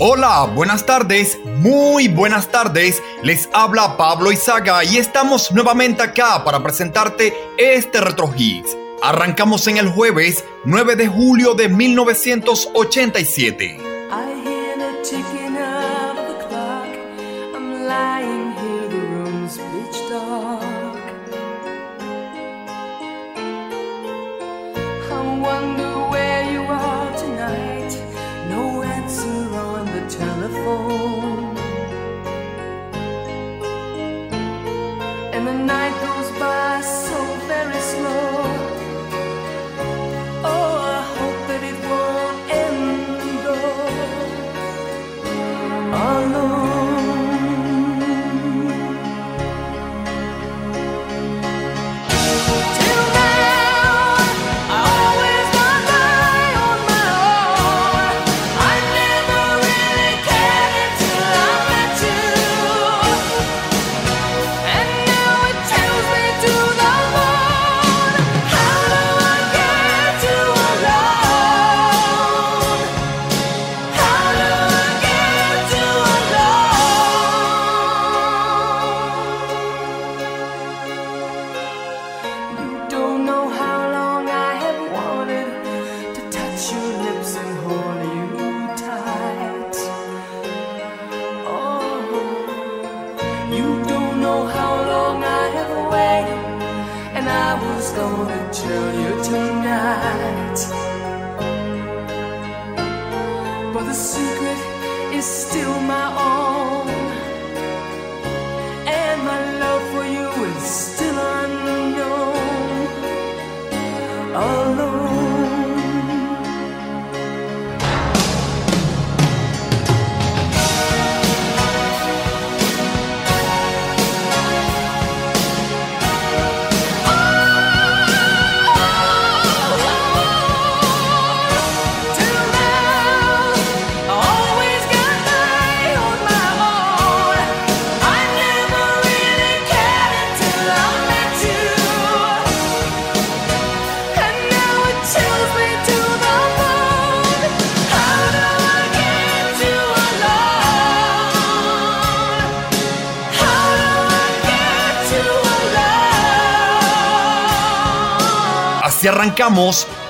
Hola, buenas tardes, muy buenas tardes. Les habla Pablo Izaga y estamos nuevamente acá para presentarte este Retro Hits. Arrancamos en el jueves 9 de julio de 1987.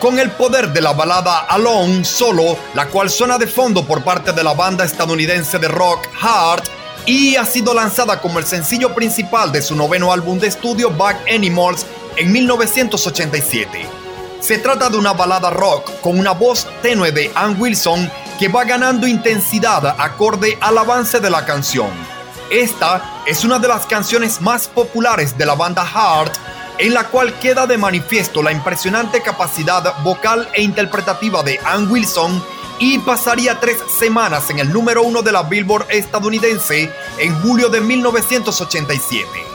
Con el poder de la balada Alone Solo, la cual suena de fondo por parte de la banda estadounidense de rock Heart y ha sido lanzada como el sencillo principal de su noveno álbum de estudio Back Animals en 1987. Se trata de una balada rock con una voz tenue de Ann Wilson que va ganando intensidad acorde al avance de la canción. Esta es una de las canciones más populares de la banda Heart en la cual queda de manifiesto la impresionante capacidad vocal e interpretativa de Ann Wilson y pasaría tres semanas en el número uno de la Billboard estadounidense en julio de 1987.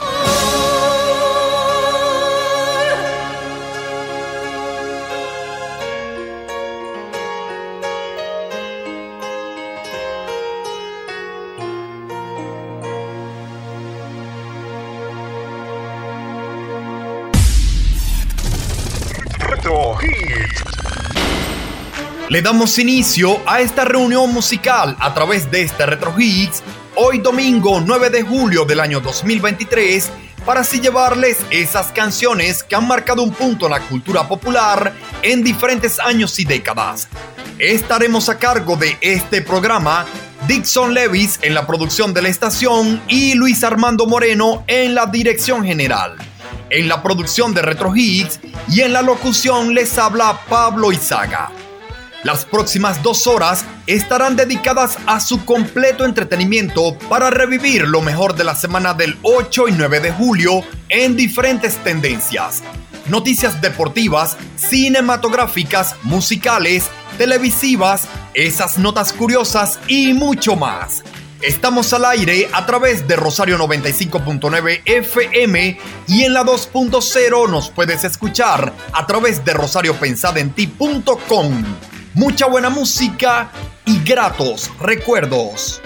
Le damos inicio a esta reunión musical a través de este Retro Hits, hoy domingo 9 de julio del año 2023, para así llevarles esas canciones que han marcado un punto en la cultura popular en diferentes años y décadas. Estaremos a cargo de este programa Dixon Levis en la producción de la estación y Luis Armando Moreno en la dirección general en la producción de Retro Hits y en la locución les habla Pablo Izaga. Las próximas dos horas estarán dedicadas a su completo entretenimiento para revivir lo mejor de la semana del 8 y 9 de julio en diferentes tendencias. Noticias deportivas, cinematográficas, musicales, televisivas, esas notas curiosas y mucho más. Estamos al aire a través de Rosario 95.9 FM y en la 2.0 nos puedes escuchar a través de rosariopensadenti.com. Mucha buena música y gratos recuerdos.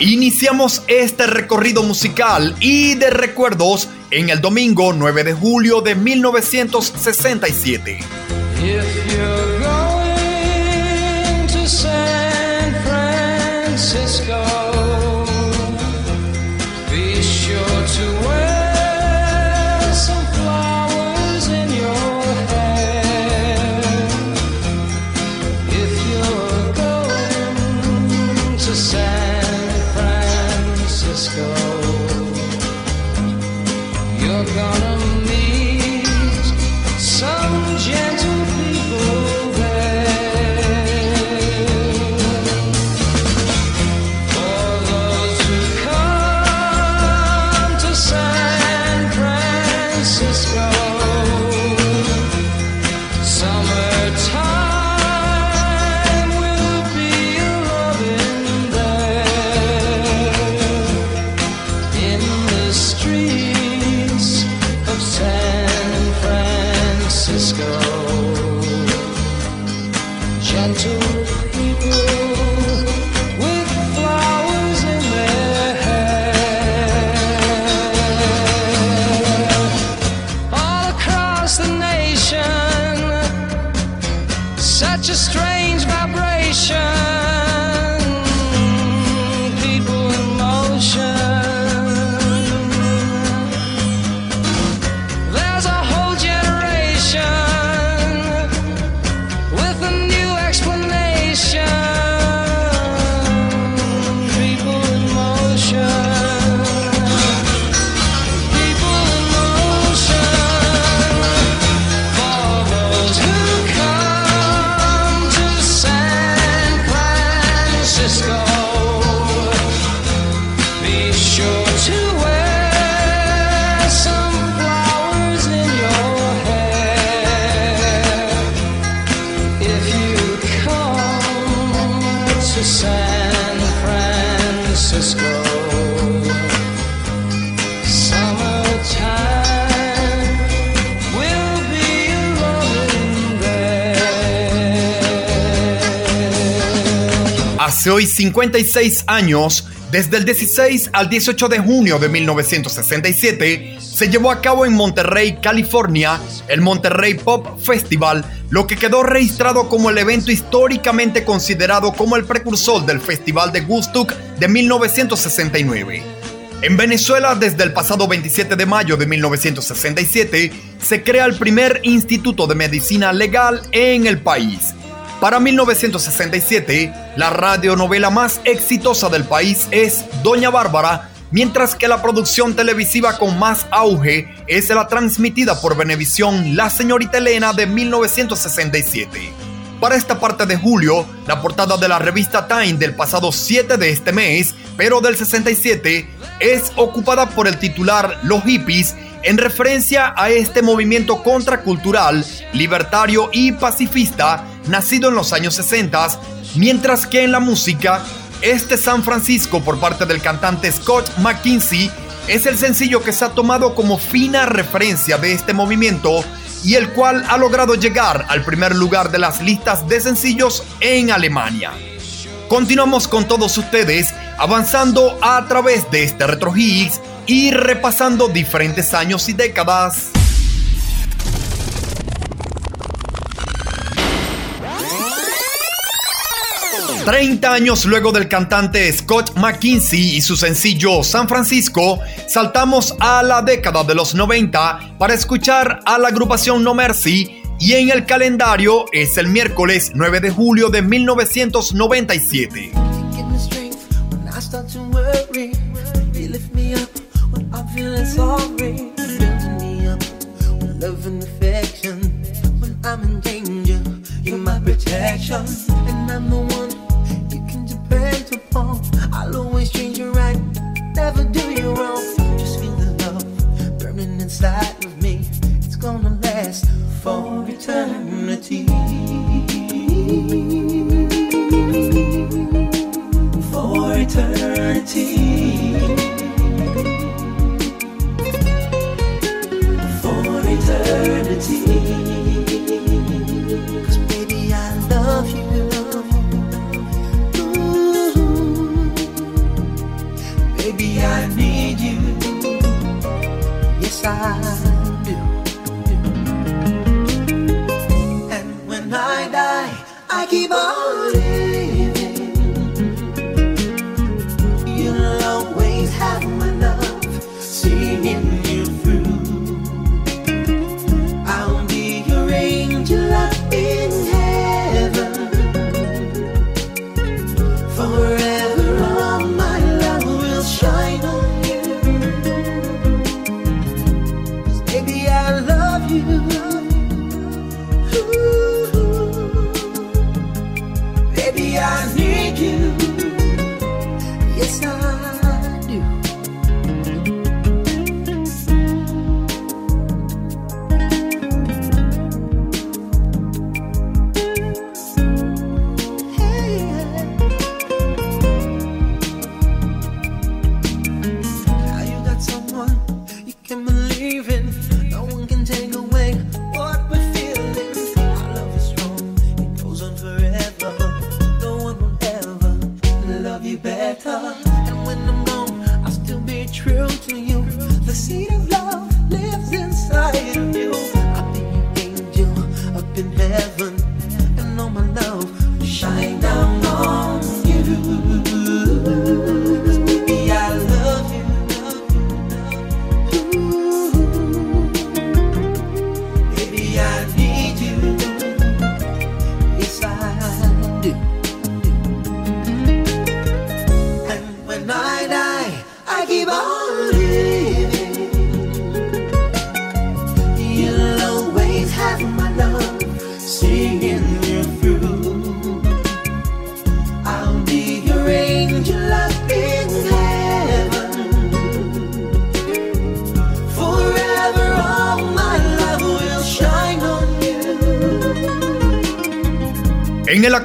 Iniciamos este recorrido musical y de recuerdos en el domingo 9 de julio de 1967. Francisco. Hoy 56 años, desde el 16 al 18 de junio de 1967, se llevó a cabo en Monterrey, California, el Monterrey Pop Festival, lo que quedó registrado como el evento históricamente considerado como el precursor del Festival de Woodstock de 1969. En Venezuela, desde el pasado 27 de mayo de 1967, se crea el primer instituto de medicina legal en el país para 1967, la radionovela más exitosa del país es Doña Bárbara, mientras que la producción televisiva con más auge es la transmitida por Venevisión La Señorita Elena de 1967. Para esta parte de julio, la portada de la revista Time del pasado 7 de este mes, pero del 67, es ocupada por el titular Los hippies en referencia a este movimiento contracultural, libertario y pacifista nacido en los años 60, mientras que en la música, este San Francisco por parte del cantante Scott McKinsey es el sencillo que se ha tomado como fina referencia de este movimiento y el cual ha logrado llegar al primer lugar de las listas de sencillos en Alemania. Continuamos con todos ustedes avanzando a través de este Retro Hits y repasando diferentes años y décadas. Treinta años luego del cantante Scott McKinsey y su sencillo San Francisco, saltamos a la década de los 90 para escuchar a la agrupación No Mercy y en el calendario es el miércoles 9 de julio de 1997. I'm feeling sorry, building me up with love and affection. When I'm in danger, you're my protection, and I'm the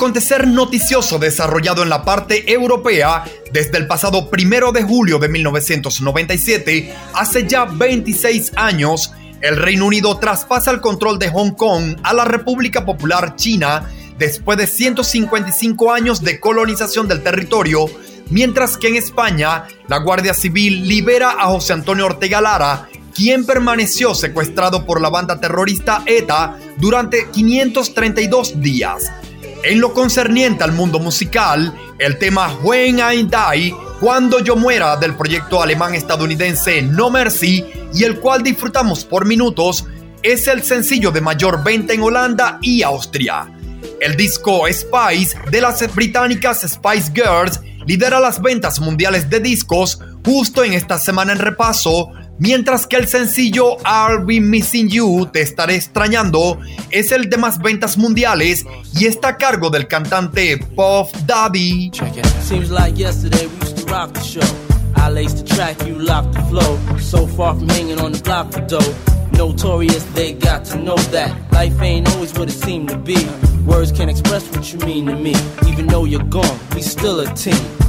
acontecer noticioso desarrollado en la parte europea desde el pasado primero de julio de 1997, hace ya 26 años, el Reino Unido traspasa el control de Hong Kong a la República Popular China después de 155 años de colonización del territorio, mientras que en España la Guardia Civil libera a José Antonio Ortega Lara, quien permaneció secuestrado por la banda terrorista ETA durante 532 días. En lo concerniente al mundo musical, el tema When I Die, Cuando yo muera del proyecto alemán-estadounidense No Mercy y el cual disfrutamos por minutos, es el sencillo de mayor venta en Holanda y Austria. El disco Spice de las británicas Spice Girls lidera las ventas mundiales de discos justo en esta semana en repaso, Mientras que el sencillo I'll Be Missing You, Te Estaré Extrañando, es el de más ventas mundiales y está a cargo del cantante Puff Daddy. Seems like yesterday we used to rock the show. I laced the track, you locked the flow. So far from hanging on the block for dough. Notorious, they got to know that life ain't always what it seemed to be. Words can't express what you mean to me. Even though you're gone, we still a team.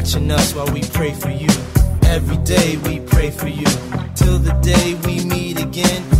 watching us while we pray for you. Every day we pray for you. Till the day we meet again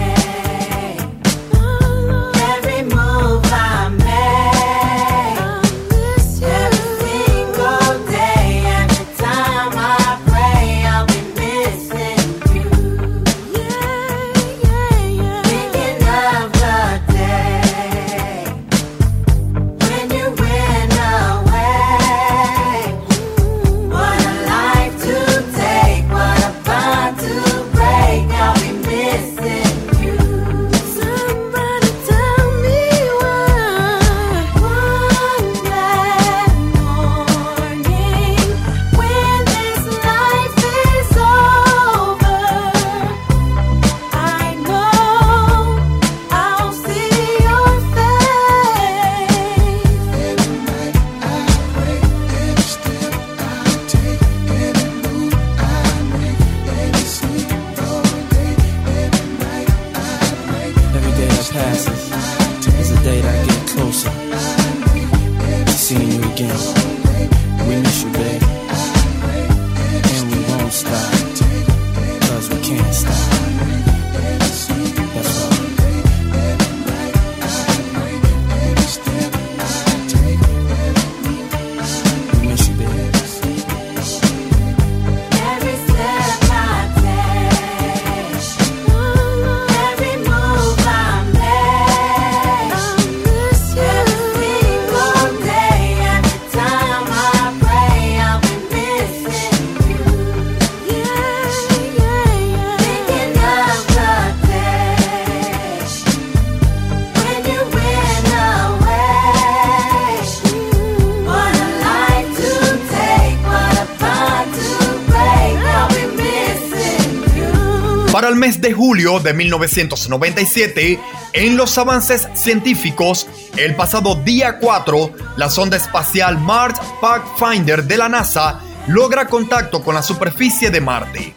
De 1997, en los avances científicos, el pasado día 4, la sonda espacial Mars Pathfinder de la NASA logra contacto con la superficie de Marte.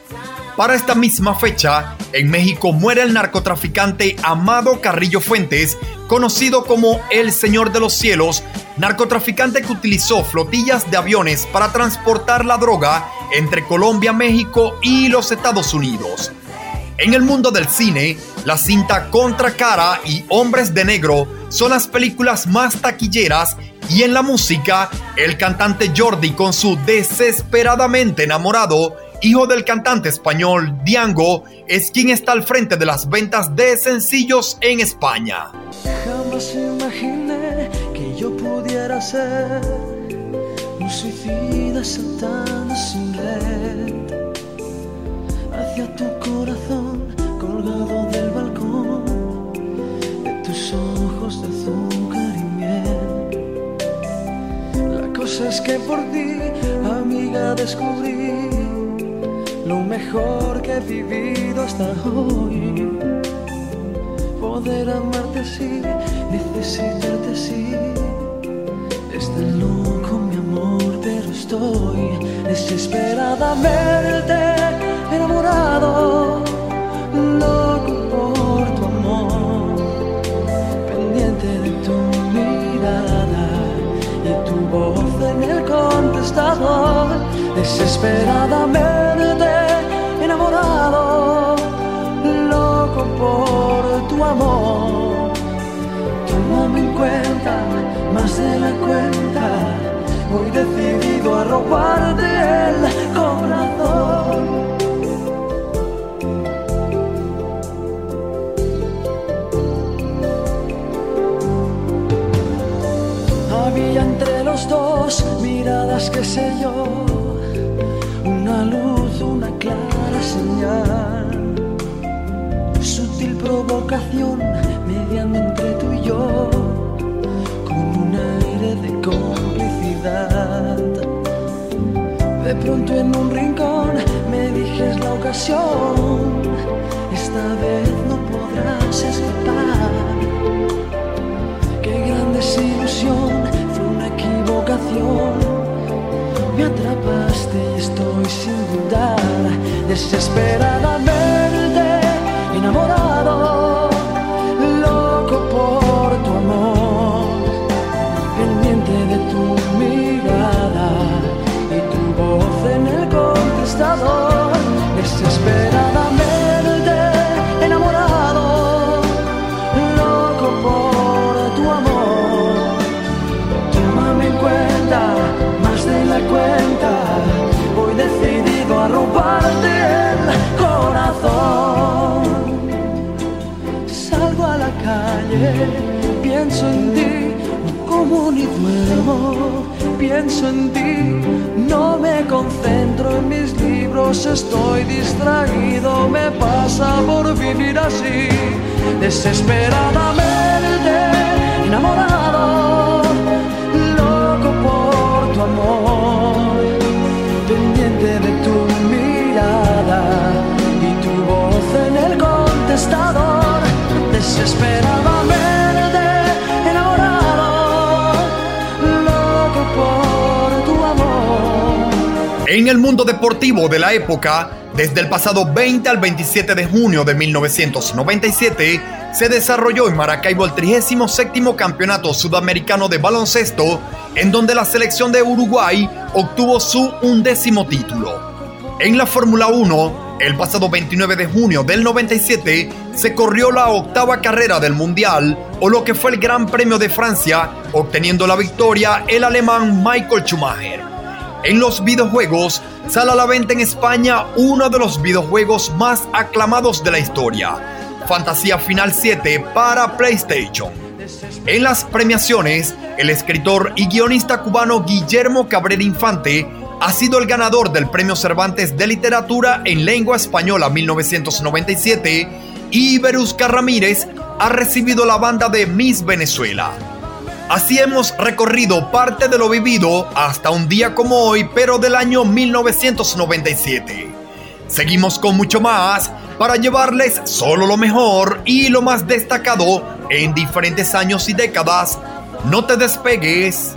Para esta misma fecha, en México muere el narcotraficante Amado Carrillo Fuentes, conocido como el Señor de los Cielos, narcotraficante que utilizó flotillas de aviones para transportar la droga entre Colombia, México y los Estados Unidos. En el mundo del cine, la cinta Contra Cara y Hombres de Negro son las películas más taquilleras y en la música, el cantante Jordi con su desesperadamente enamorado, hijo del cantante español Diango, es quien está al frente de las ventas de sencillos en España. Jamás imaginé que yo pudiera ser un suicida sin hacia tu La cosa es que por ti, amiga, descubrí lo mejor que he vivido hasta hoy. Poder amarte así, necesitarte así. Es tan loco mi amor, pero estoy desesperadamente enamorado, desesperadamente enamorado, loco por tu amor. Tómame en cuenta, más de la cuenta, voy decidido a robarte el corazón. Los dos miradas que sé yo, una luz, una clara señal, sutil provocación mediando entre tú y yo, con un aire de complicidad. De pronto en un rincón me dijes la ocasión, esta vez no podrás escapar. Me atrapaste y estoy sin dudar, desesperadamente enamorado, duermo. Pienso en ti, no me concentro en mis libros, estoy distraído, me pasa por vivir así, desesperadamente enamorado, loco por tu amor, pendiente de tu mirada y tu voz en el contestador, desesperadamente En el mundo deportivo de la época, desde el pasado 20 al 27 de junio de 1997, se desarrolló en Maracaibo el 37 Campeonato Sudamericano de Baloncesto, en donde la selección de Uruguay obtuvo su undécimo título. En la Fórmula 1, el pasado 29 de junio del 97, se corrió la octava carrera del Mundial, o lo que fue el Gran Premio de Francia, obteniendo la victoria el alemán Michael Schumacher. En los videojuegos, sale a la venta en España uno de los videojuegos más aclamados de la historia, Fantasía Final 7 para PlayStation. En las premiaciones, el escritor y guionista cubano Guillermo Cabrera Infante ha sido el ganador del Premio Cervantes de Literatura en Lengua Española 1997 y Berusca Ramírez ha recibido la banda de Miss Venezuela. Así hemos recorrido parte de lo vivido hasta un día como hoy, pero del año 1997. Seguimos con mucho más para llevarles solo lo mejor y lo más destacado en diferentes años y décadas. No te despegues.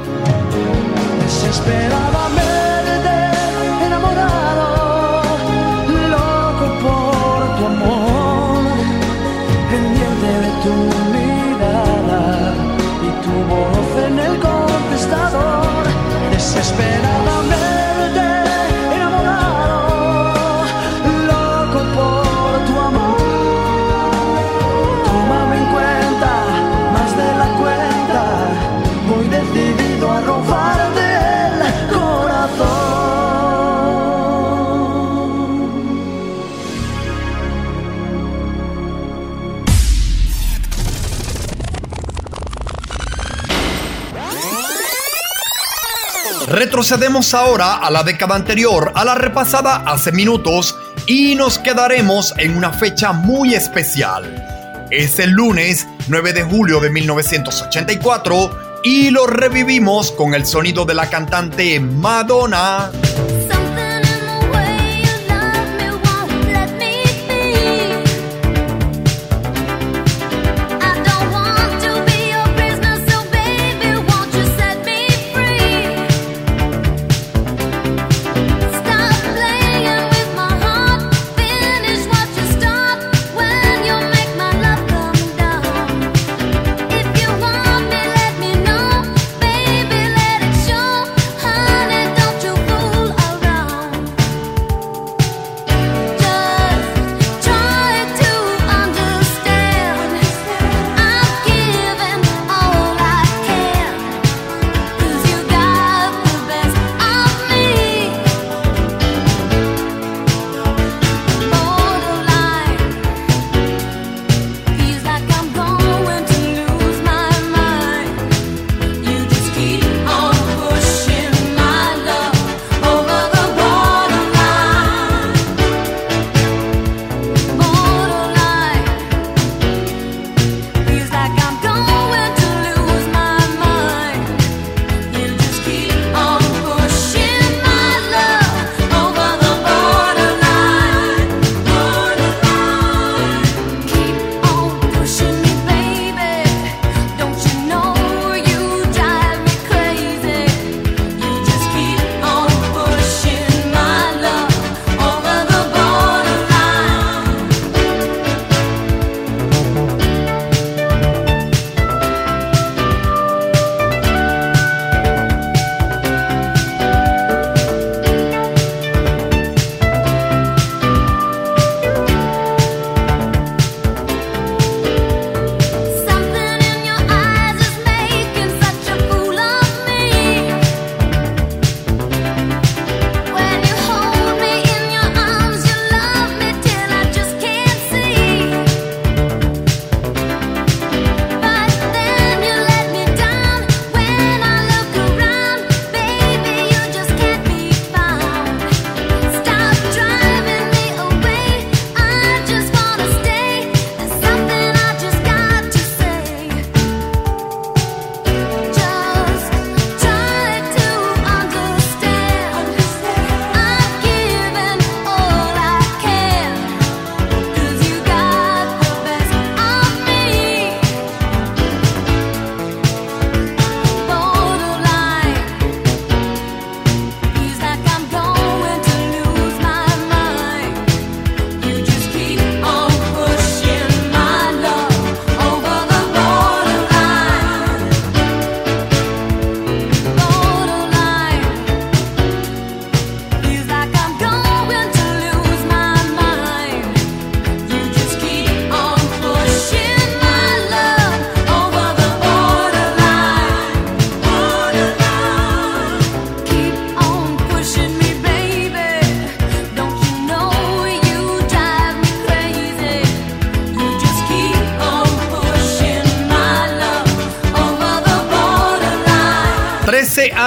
Retrocedemos ahora a la década anterior, a la repasada hace minutos, y nos quedaremos en una fecha muy especial. Es el lunes 9 de julio de 1984 y lo revivimos con el sonido de la cantante Madonna.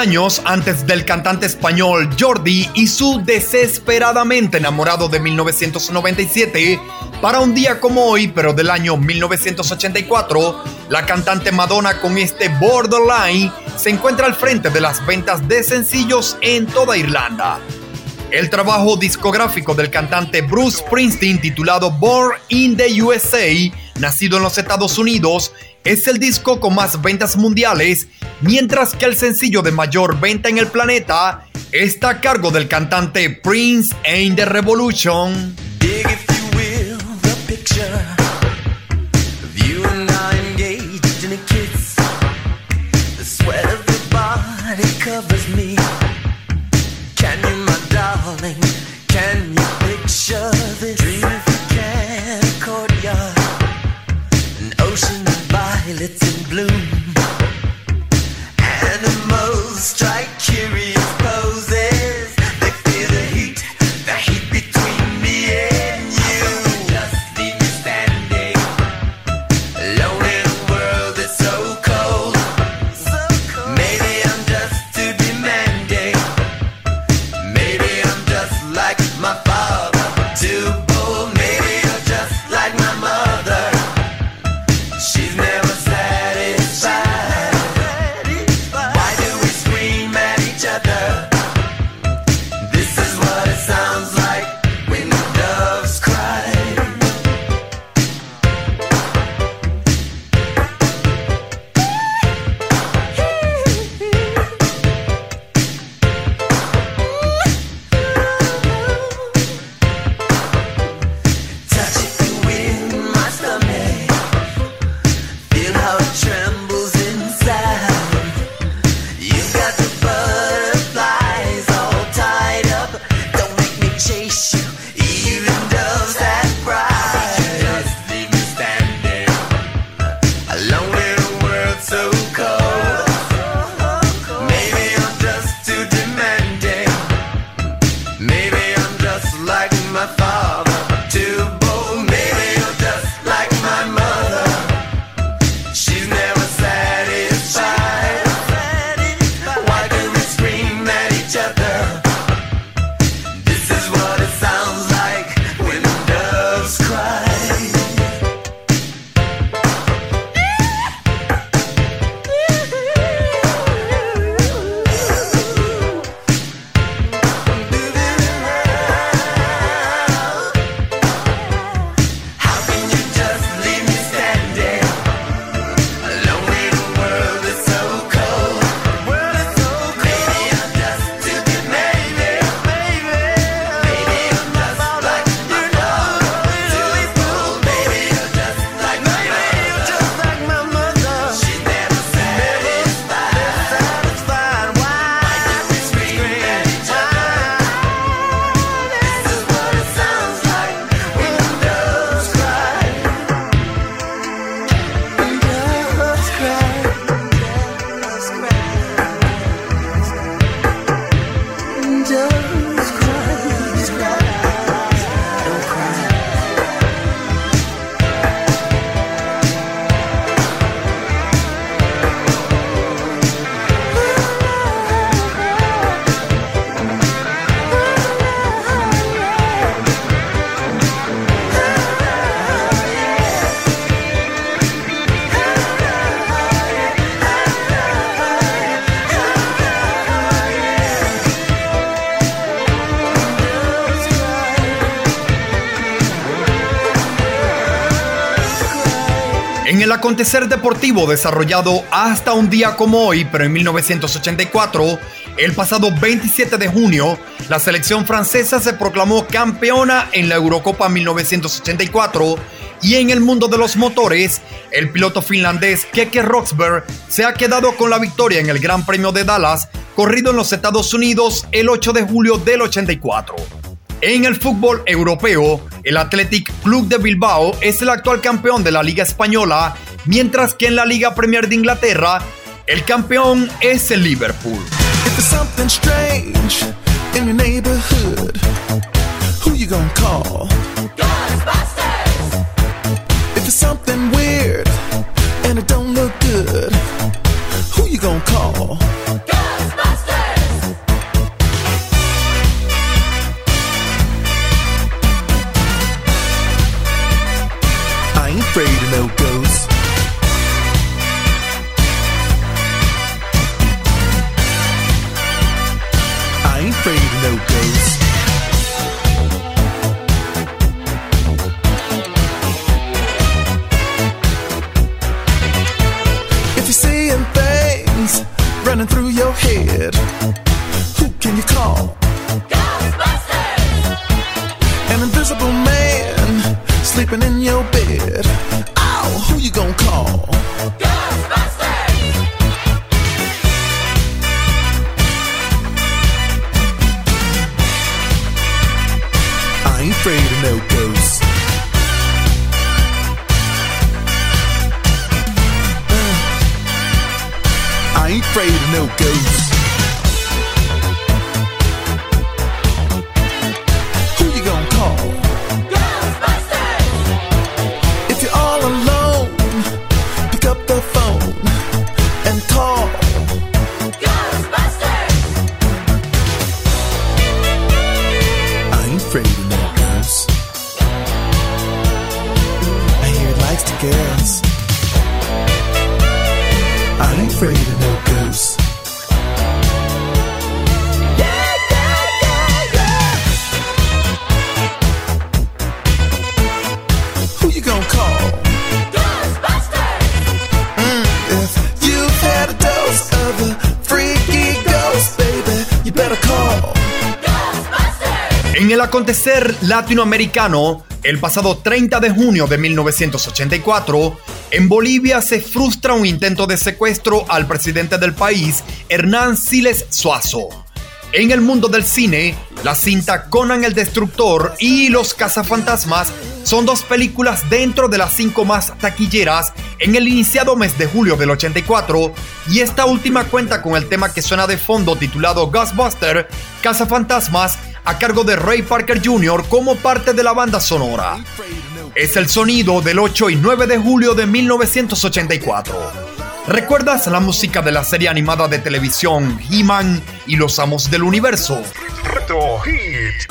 Años antes del cantante español Jordi y su desesperadamente enamorado de 1997, para un día como hoy, pero del año 1984, la cantante Madonna con este Borderline se encuentra al frente de las ventas de sencillos en toda Irlanda. El trabajo discográfico del cantante Bruce Springsteen titulado Born in the USA, nacido en los Estados Unidos, es el disco con más ventas mundiales, mientras que el sencillo de mayor venta en el planeta está a cargo del cantante Prince in the Revolution. Acontecer deportivo desarrollado hasta un día como hoy, pero en 1984, el pasado 27 de junio, la selección francesa se proclamó campeona en la Eurocopa 1984 y en el mundo de los motores, el piloto finlandés Keke Rosberg se ha quedado con la victoria en el Gran Premio de Dallas, corrido en los Estados Unidos el 8 de julio del 84. En el fútbol europeo, el Athletic Club de Bilbao es el actual campeón de la Liga Española, mientras que en la Liga Premier de Inglaterra, el campeón es el Liverpool. If can you call? Ghostbusters! An invisible man sleeping in your acontecer latinoamericano, el pasado 30 de junio de 1984, en Bolivia se frustra un intento de secuestro al presidente del país, Hernán Siles Suazo. En el mundo del cine, la cinta Conan el Destructor y Los Cazafantasmas son dos películas dentro de las cinco más taquilleras en el iniciado mes de julio del 84 y esta última cuenta con el tema que suena de fondo titulado Ghostbuster, Cazafantasmas, a cargo de Ray Parker Jr. como parte de la banda sonora. Es el sonido del 8 y 9 de julio de 1984. ¿Recuerdas la música de la serie animada de televisión He-Man y los Amos del Universo? Retro Hit.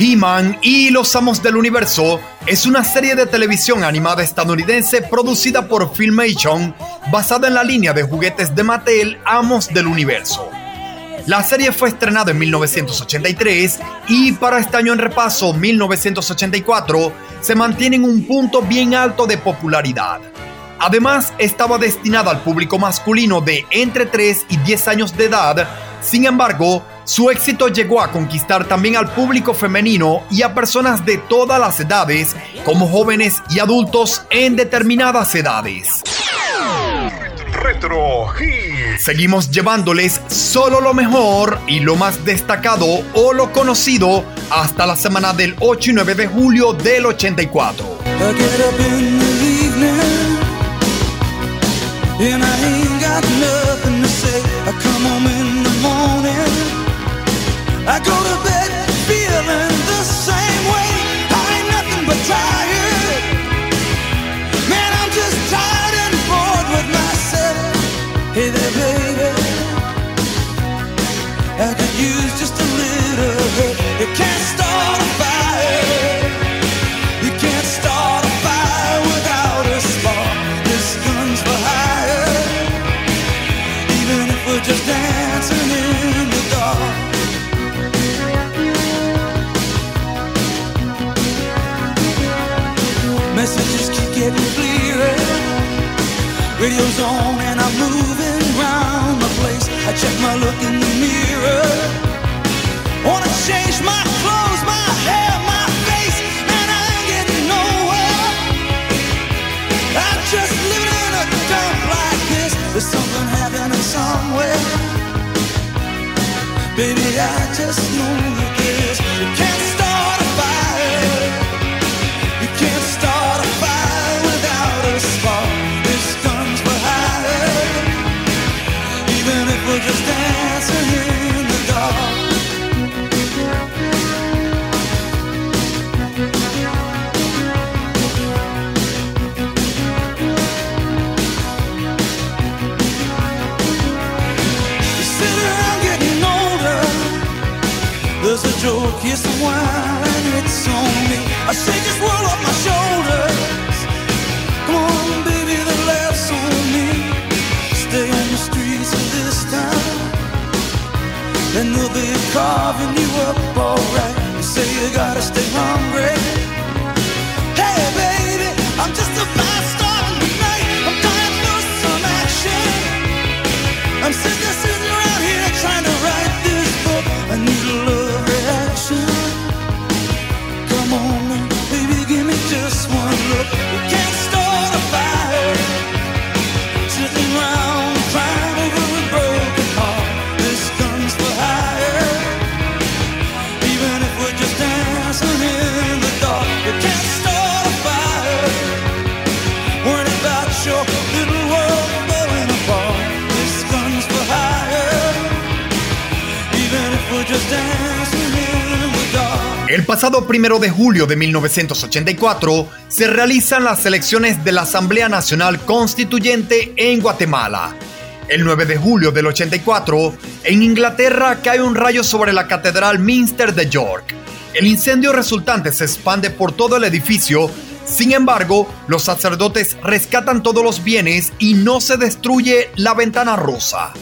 He-Man y los Amos del Universo es una serie de televisión animada estadounidense producida por Filmation basada en la línea de juguetes de Mattel Amos del Universo. La serie fue estrenada en 1983 y para este año en repaso 1984 se mantiene en un punto bien alto de popularidad. Además, estaba destinada al público masculino de entre 3 y 10 años de edad, sin embargo, su éxito llegó a conquistar también al público femenino y a personas de todas las edades, como jóvenes y adultos en determinadas edades. Retro. Seguimos llevándoles solo lo mejor y lo más destacado o lo conocido hasta la semana del 8 y 9 de julio del 84. I look in the mirror. Wanna change my clothes, my hair, my face, and I ain't nowhere. I'm just living in a dump like this. There's something happening somewhere. Baby, I just carving you up alright. You say you gotta stay hungry. Hey, baby, I'm just a fast star in the night. I'm dying for some action. I'm sitting, El pasado primero de julio de 1984 se realizan las elecciones de la Asamblea Nacional Constituyente en Guatemala. El 9 de julio del 84, en Inglaterra cae un rayo sobre la Catedral Minster de York. El incendio resultante se expande por todo el edificio, sin embargo, los sacerdotes rescatan todos los bienes y no se destruye la ventana rosa.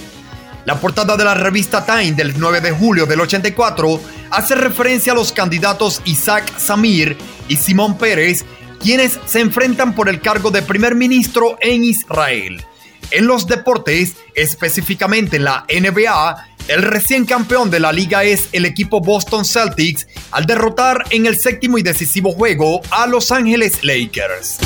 La portada de la revista Time del 9 de julio del 84 hace referencia a los candidatos Isaac Samir y Simón Pérez, quienes se enfrentan por el cargo de primer ministro en Israel. En los deportes, específicamente en la NBA, el recién campeón de la liga es el equipo Boston Celtics al derrotar en el séptimo y decisivo juego a Los Ángeles Lakers.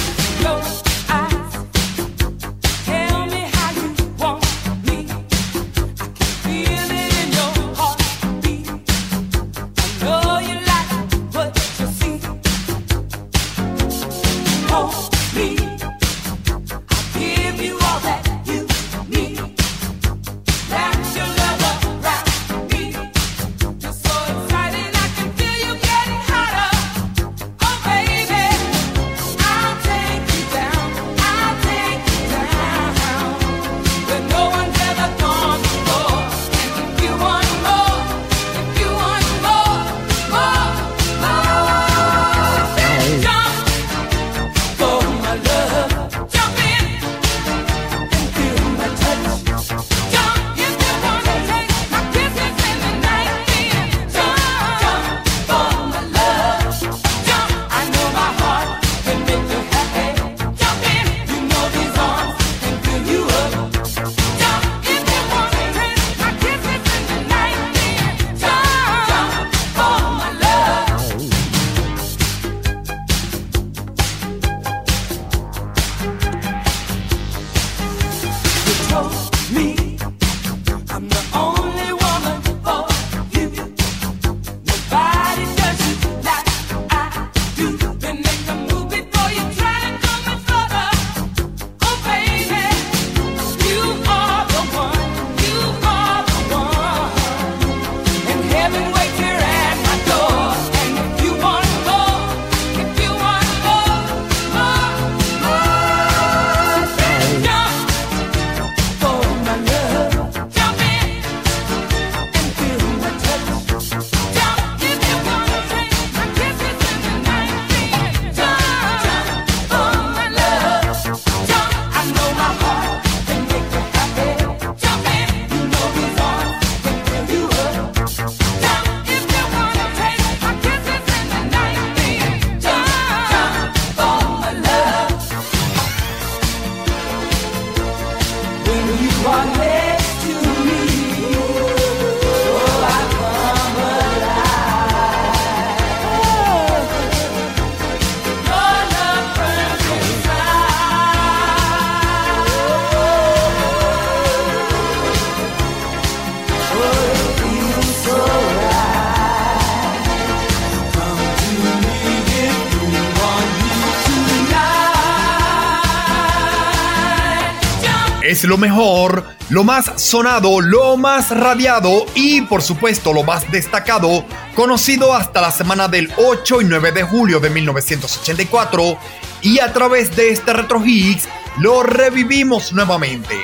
Lo mejor, lo más sonado, lo más radiado y por supuesto lo más destacado, conocido hasta la semana del 8 y 9 de julio de 1984 y a través de este Retro Hits lo revivimos nuevamente.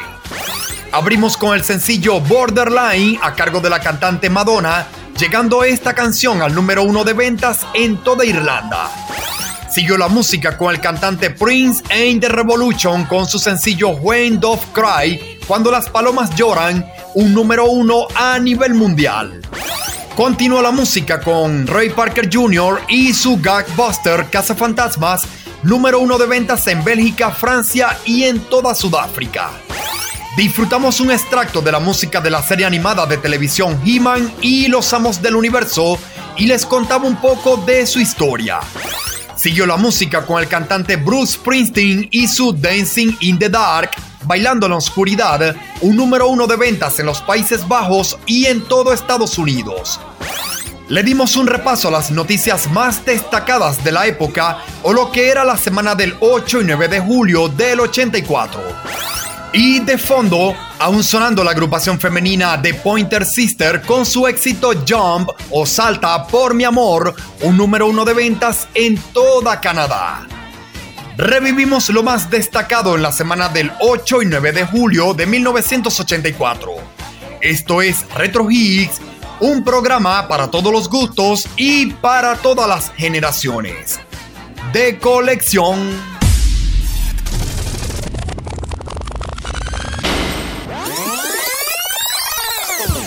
Abrimos con el sencillo Borderline a cargo de la cantante Madonna, llegando esta canción al número uno de ventas en toda Irlanda. Siguió la música con el cantante Prince and the Revolution con su sencillo When Dove Cry, cuando las palomas lloran, un número uno a nivel mundial. Continuó la música con Ray Parker Jr. y su Gagbuster Cazafantasmas, número uno de ventas en Bélgica, Francia y en toda Sudáfrica. Disfrutamos un extracto de la música de la serie animada de televisión He-Man y los Amos del Universo y les contaba un poco de su historia. Siguió la música con el cantante Bruce Springsteen y su Dancing in the Dark, Bailando en la Oscuridad, un número uno de ventas en los Países Bajos y en todo Estados Unidos. Le dimos un repaso a las noticias más destacadas de la época o lo que era la semana del 8 y 9 de julio del 84. Y de fondo, aún sonando la agrupación femenina The Pointer Sister con su éxito Jump o Salta por mi amor, un número uno de ventas en toda Canadá. Revivimos lo más destacado en la semana del 8 y 9 de julio de 1984. Esto es Retro Hits, un programa para todos los gustos y para todas las generaciones. De colección.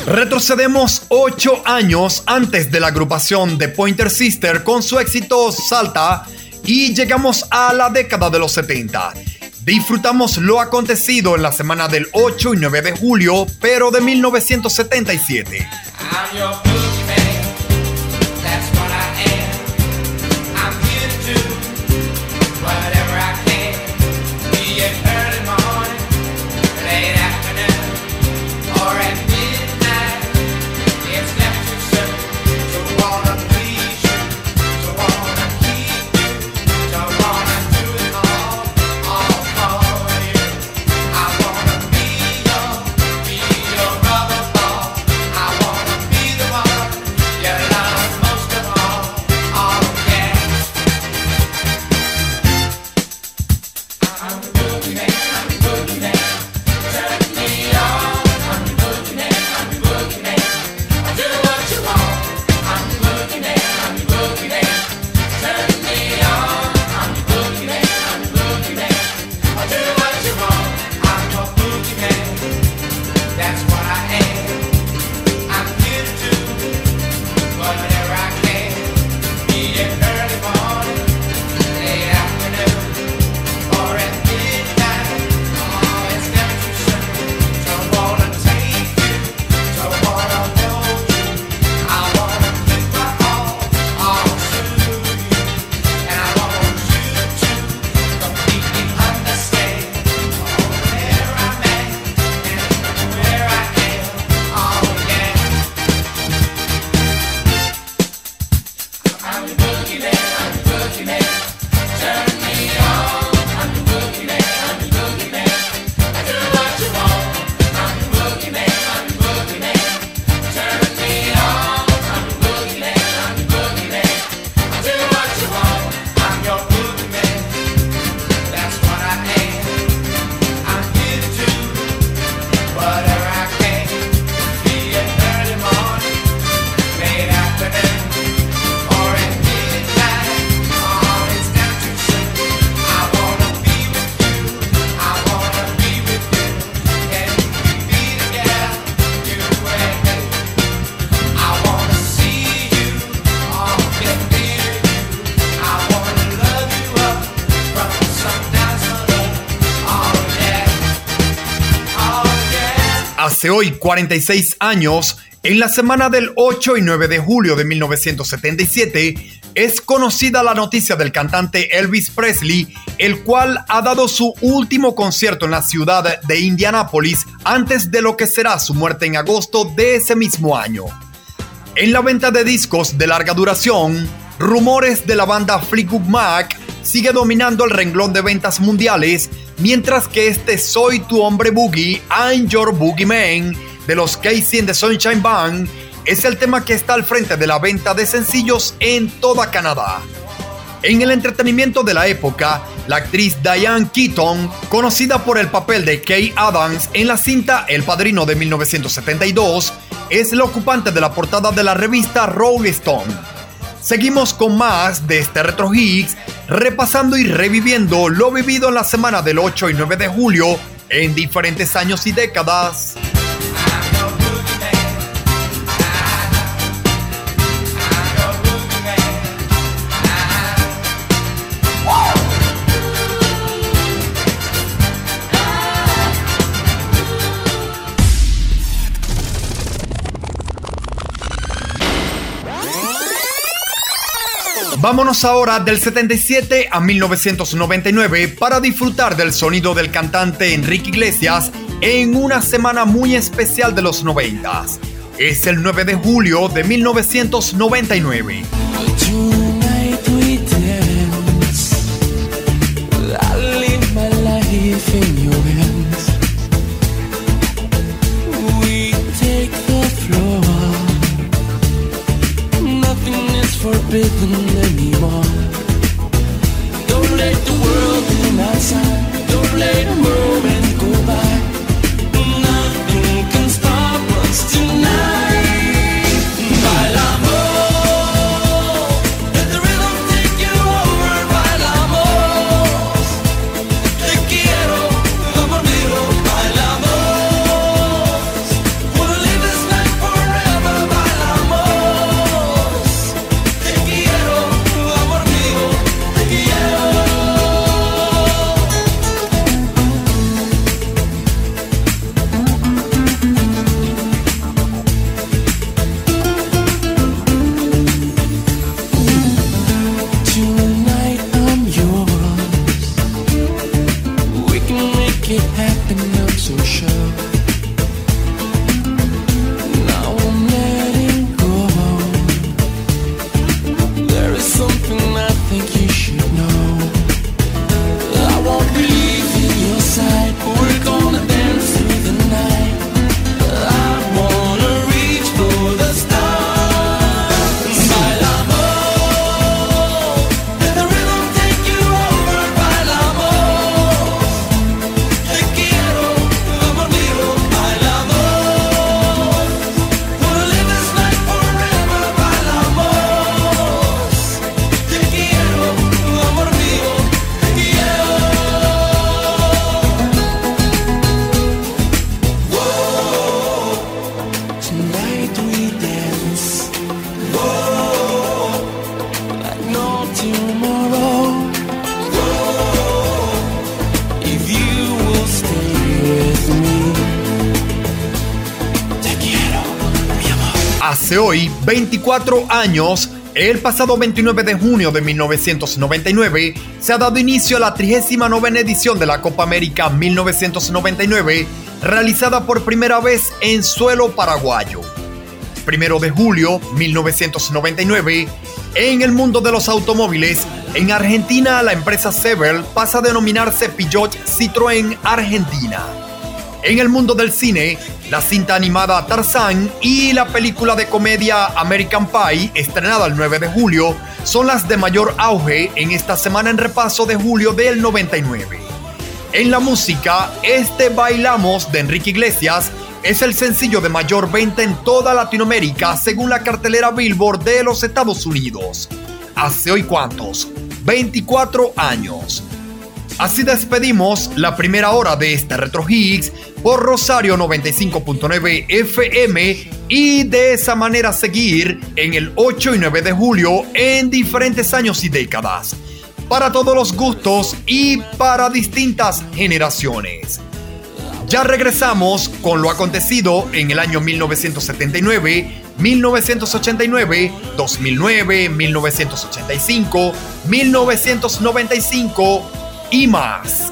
Retrocedemos 8 años antes de la agrupación de Pointer Sister con su éxito Salta y llegamos a la década de los 70. Disfrutamos lo acontecido en la semana del 8 y 9 de julio, pero de 1977. I'm Hace hoy 46 años, en la semana del 8 y 9 de julio de 1977, es conocida la noticia del cantante Elvis Presley, el cual ha dado su último concierto en la ciudad de Indianápolis antes de lo que será su muerte en agosto de ese mismo año. En la venta de discos de larga duración, rumores de la banda Fleetwood Mac sigue dominando el renglón de ventas mundiales, mientras que este Soy tu hombre boogie, I'm your boogeyman, de los Casey and the Sunshine Band, es el tema que está al frente de la venta de sencillos en toda Canadá. En el entretenimiento de la época, la actriz Diane Keaton, conocida por el papel de Kay Adams en la cinta El Padrino de 1972, es la ocupante de la portada de la revista Rolling Stone. Seguimos con más de este Retro Hits, repasando y reviviendo lo vivido en la semana del 8 y 9 de julio en diferentes años y décadas. Vámonos ahora del 77 a 1999 para disfrutar del sonido del cantante Enrique Iglesias en una semana muy especial de los 90. Es el 9 de julio de 1999. Forbidden anymore. 24 años, el pasado 29 de junio de 1999, se ha dado inicio a la 39 edición de la Copa América 1999, realizada por primera vez en suelo paraguayo. Primero de julio 1999, en el mundo de los automóviles, en Argentina la empresa Sebel pasa a denominarse Peugeot Citroën Argentina. En el mundo del cine, la cinta animada Tarzán y la película de comedia American Pie, estrenada el 9 de julio, son las de mayor auge en esta semana en repaso de julio del 99. En la música, este Bailamos de Enrique Iglesias es el sencillo de mayor venta en toda Latinoamérica según la cartelera Billboard de los Estados Unidos. Hace hoy cuántos? 24 años. Así despedimos la primera hora de este Retro Hits por Rosario 95.9 FM y de esa manera seguir en el 8 y 9 de julio en diferentes años y décadas. Para todos los gustos y para distintas generaciones. Ya regresamos con lo acontecido en el año 1979, 1989, 2009, 1985, 1995 y más.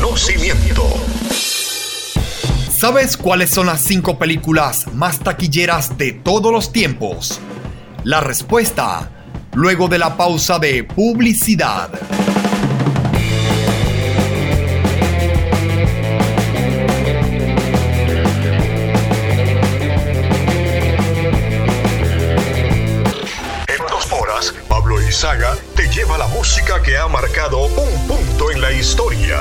conocimiento. ¿Sabes cuáles son las cinco películas más taquilleras de todos los tiempos? La respuesta, luego de la pausa de publicidad. En dos horas, Pablo Saga te lleva la música que ha marcado un punto en la historia.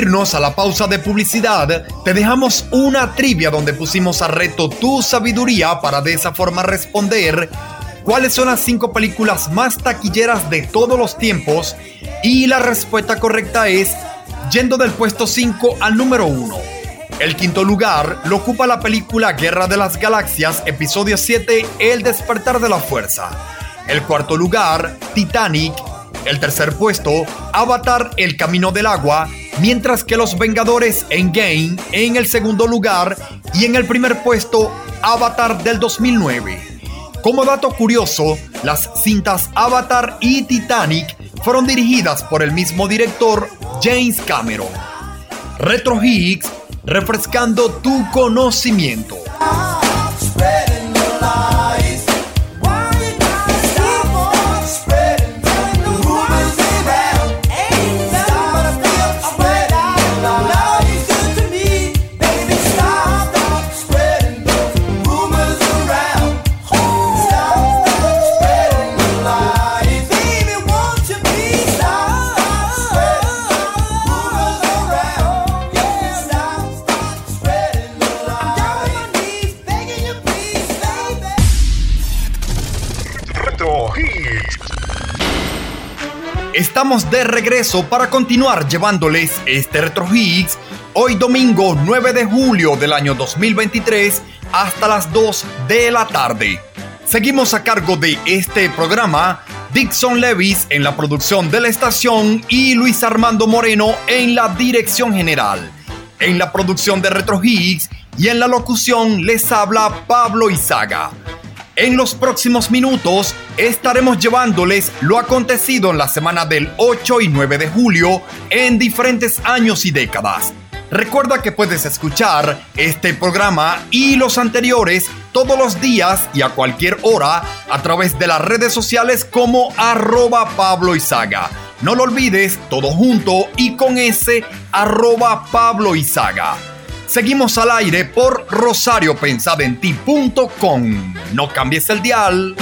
irnos a la pausa de publicidad, te dejamos una trivia donde pusimos a reto tu sabiduría para de esa forma responder cuáles son las cinco películas más taquilleras de todos los tiempos y la respuesta correcta es yendo del puesto 5 al número 1. El quinto lugar lo ocupa la película Guerra de las Galaxias, episodio 7, El despertar de la fuerza. El cuarto lugar, Titanic. El tercer puesto, Avatar, El Camino del Agua mientras que los Vengadores Endgame en el segundo lugar y en el primer puesto Avatar del 2009. Como dato curioso, las cintas Avatar y Titanic fueron dirigidas por el mismo director James Cameron. Retro Higgs, refrescando tu conocimiento. Estamos de regreso para continuar llevándoles este Retro Hits hoy domingo 9 de julio del año 2023 hasta las 2 de la tarde. Seguimos a cargo de este programa Dixon Levis en la producción de la estación y Luis Armando Moreno en la dirección general. En la producción de Retro Hits y en la locución les habla Pablo Izaga. En los próximos minutos estaremos llevándoles lo acontecido en la semana del 8 y 9 de julio en diferentes años y décadas. Recuerda que puedes escuchar este programa y los anteriores todos los días y a cualquier hora a través de las redes sociales como arroba Pablo. No lo olvides, todo junto y con ese arroba Pablo. Seguimos al aire por rosariopensadenti.com. No cambies el dial.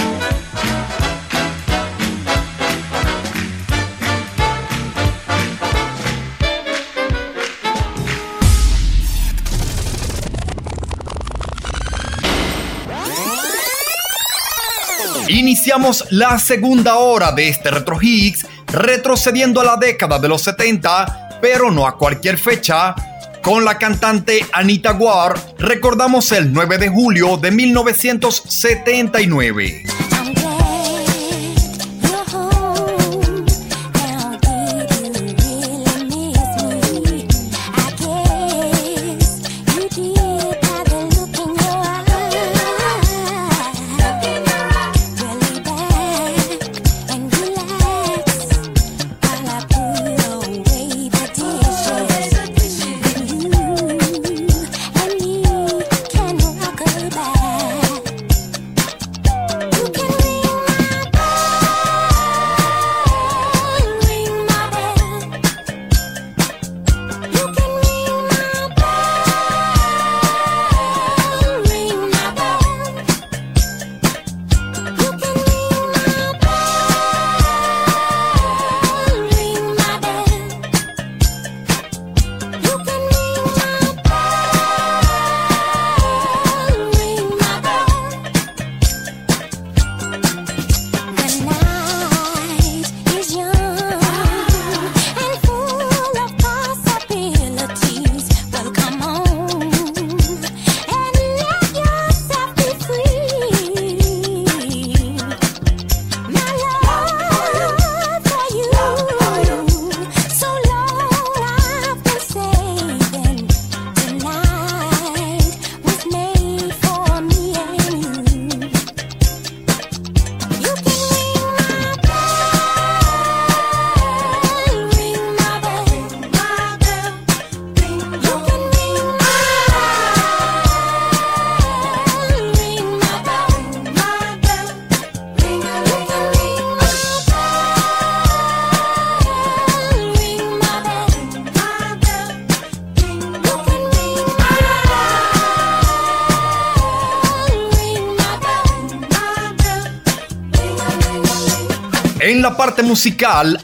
Iniciamos la segunda hora de este Retro Hits, retrocediendo a la década de los 70, pero no a cualquier fecha. Con la cantante Anita Ward, recordamos el 9 de julio de 1979.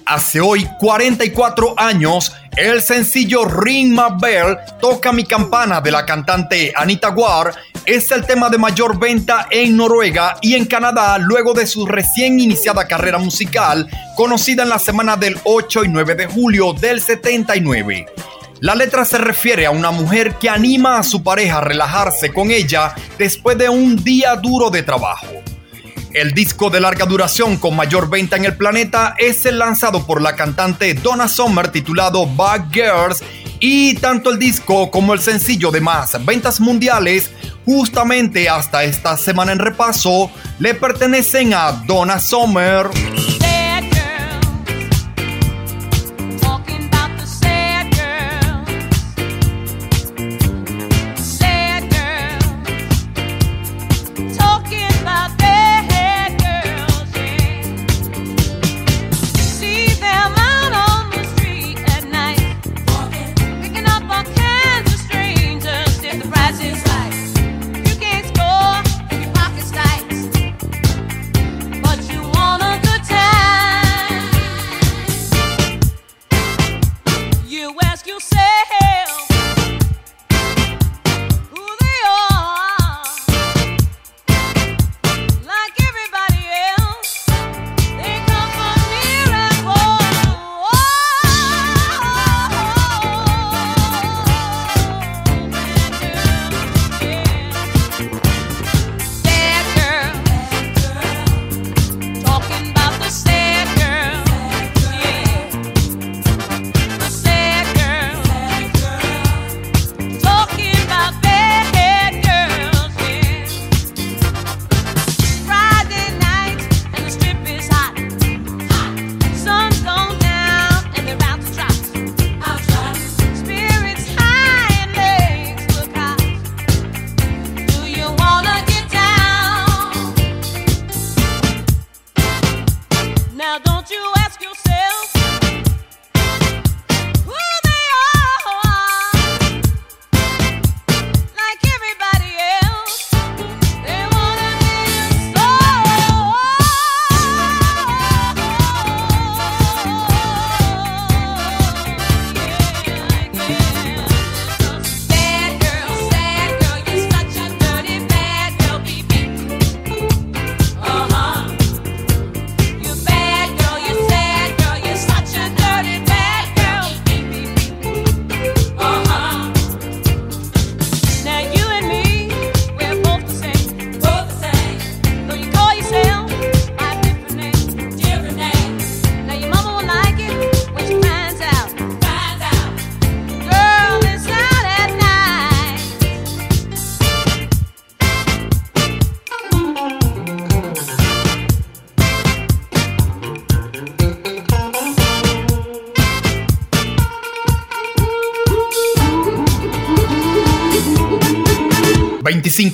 Hace hoy 44 años, el sencillo Ring My Bell, Toca mi campana de la cantante Anita Ward, es el tema de mayor venta en Noruega y en Canadá luego de su recién iniciada carrera musical, conocida en la semana del 8 y 9 de julio del 79. La letra se refiere a una mujer que anima a su pareja a relajarse con ella después de un día duro de trabajo. El disco de larga duración con mayor venta en el planeta es el lanzado por la cantante Donna Summer titulado Bad Girls y tanto el disco como el sencillo de más ventas mundiales justamente hasta esta semana en repaso le pertenecen a Donna Summer.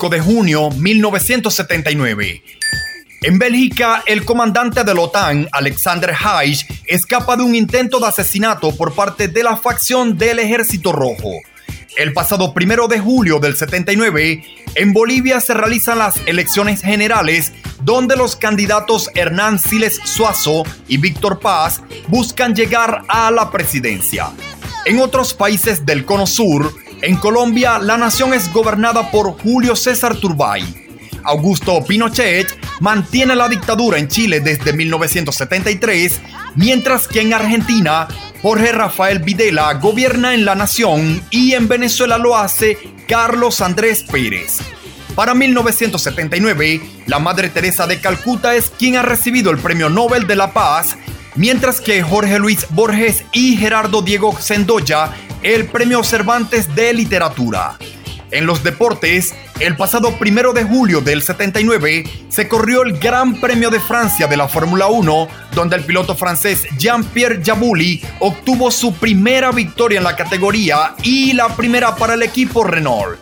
25 de junio 1979. En Bélgica, el comandante de la OTAN, Alexander Haig, escapa de un intento de asesinato por parte de la facción del Ejército Rojo. El pasado primero de julio del 79, en Bolivia se realizan las elecciones generales donde los candidatos Hernán Siles Suazo y Víctor Paz buscan llegar a la presidencia. En otros países del Cono Sur, en Colombia, la nación es gobernada por Julio César Turbay. Augusto Pinochet mantiene la dictadura en Chile desde 1973, mientras que en Argentina, Jorge Rafael Videla gobierna en la nación y en Venezuela lo hace Carlos Andrés Pérez. Para 1979, la Madre Teresa de Calcuta es quien ha recibido el Premio Nobel de la Paz, mientras que Jorge Luis Borges y Gerardo Diego Sendoya el Premio Cervantes de Literatura. En los deportes, el pasado primero de julio del 79 se corrió el Gran Premio de Francia de la Fórmula 1, donde el piloto francés Jean-Pierre Jabouli obtuvo su primera victoria en la categoría y la primera para el equipo Renault.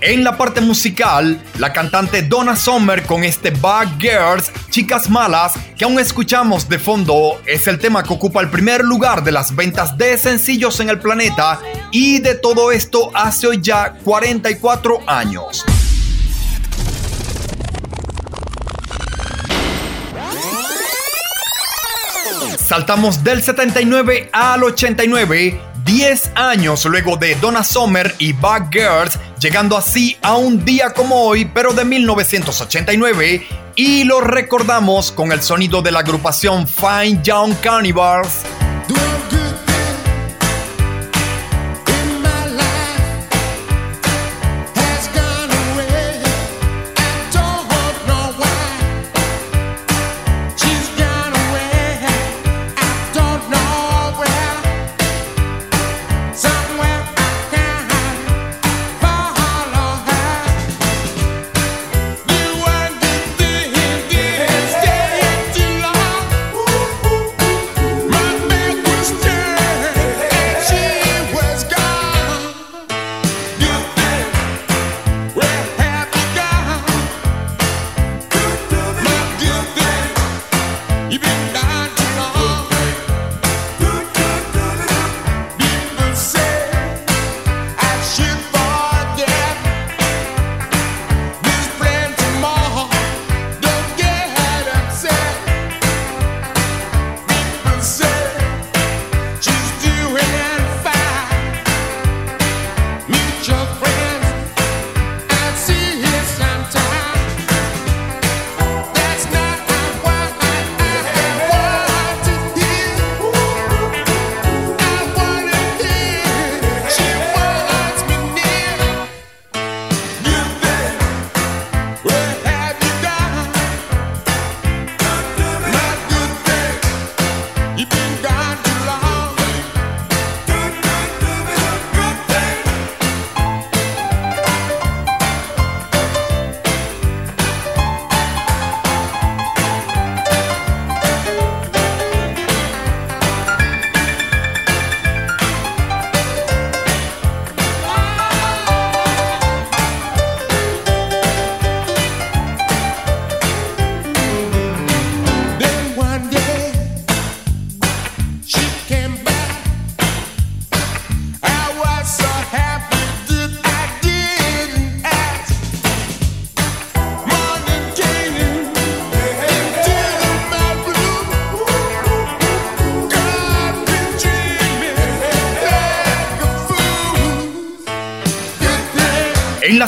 En la parte musical, la cantante Donna Summer con este Bad Girls, Chicas Malas, que aún escuchamos de fondo, es el tema que ocupa el primer lugar de las ventas de sencillos en el planeta y de todo esto hace hoy ya 44 años. Saltamos del 79 al 89, 10 años luego de Donna Summer y Bad Girls, llegando así a un día como hoy, pero de 1989, y lo recordamos con el sonido de la agrupación Fine Young Cannibals.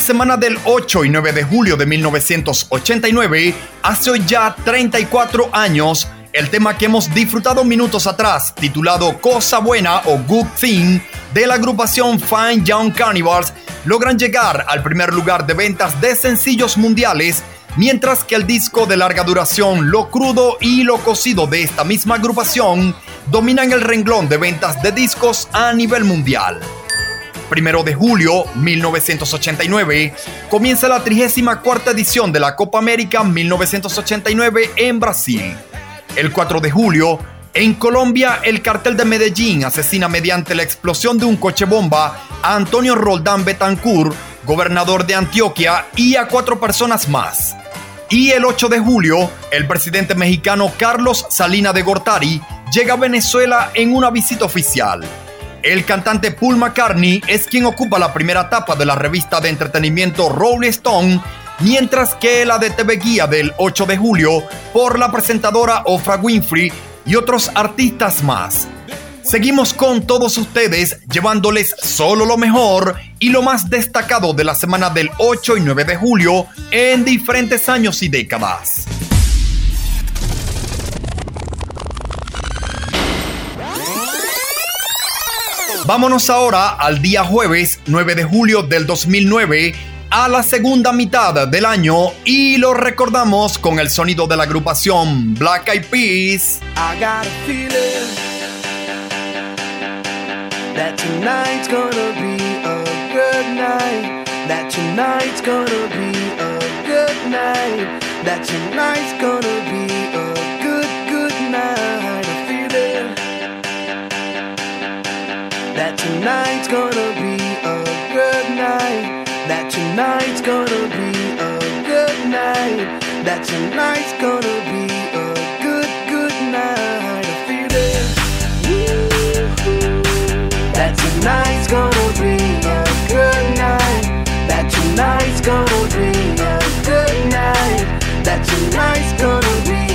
Semana del 8 y 9 de julio de 1989, hace ya 34 años, el tema que hemos disfrutado minutos atrás, titulado Cosa Buena o Good Thing, de la agrupación Fine Young Carnivals, logran llegar al primer lugar de ventas de sencillos mundiales, mientras que el disco de larga duración Lo Crudo y Lo Cocido de esta misma agrupación dominan el renglón de ventas de discos a nivel mundial. 1 de julio 1989 comienza la 34 edición de la Copa América 1989 en Brasil. El 4 de julio, en Colombia, el cartel de Medellín asesina mediante la explosión de un coche bomba a Antonio Roldán Betancourt, gobernador de Antioquia, y a cuatro personas más. Y el 8 de julio, el presidente mexicano Carlos Salina de Gortari llega a Venezuela en una visita oficial. El cantante Paul McCartney es quien ocupa la primera tapa de la revista de entretenimiento Rolling Stone, mientras que la de TV Guía del 8 de julio por la presentadora Ofra Winfrey y otros artistas más. Seguimos con todos ustedes llevándoles solo lo mejor y lo más destacado de la semana del 8 y 9 de julio en diferentes años y décadas. Vámonos ahora al día jueves 9 de julio del 2009 a la segunda mitad del año y lo recordamos con el sonido de la agrupación Black Eyed Peas. I got a feeling that tonight's gonna be a good night. That tonight's gonna be a good night. That tonight's gonna be a good good night. tonight's gonna be a good night. That tonight's gonna be a good night. That tonight's gonna be a good, good night. I feel this. That tonight's gonna be a good night. That tonight's gonna be a good night. That tonight's gonna be.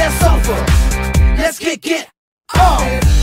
that sofa. Let's kick it off.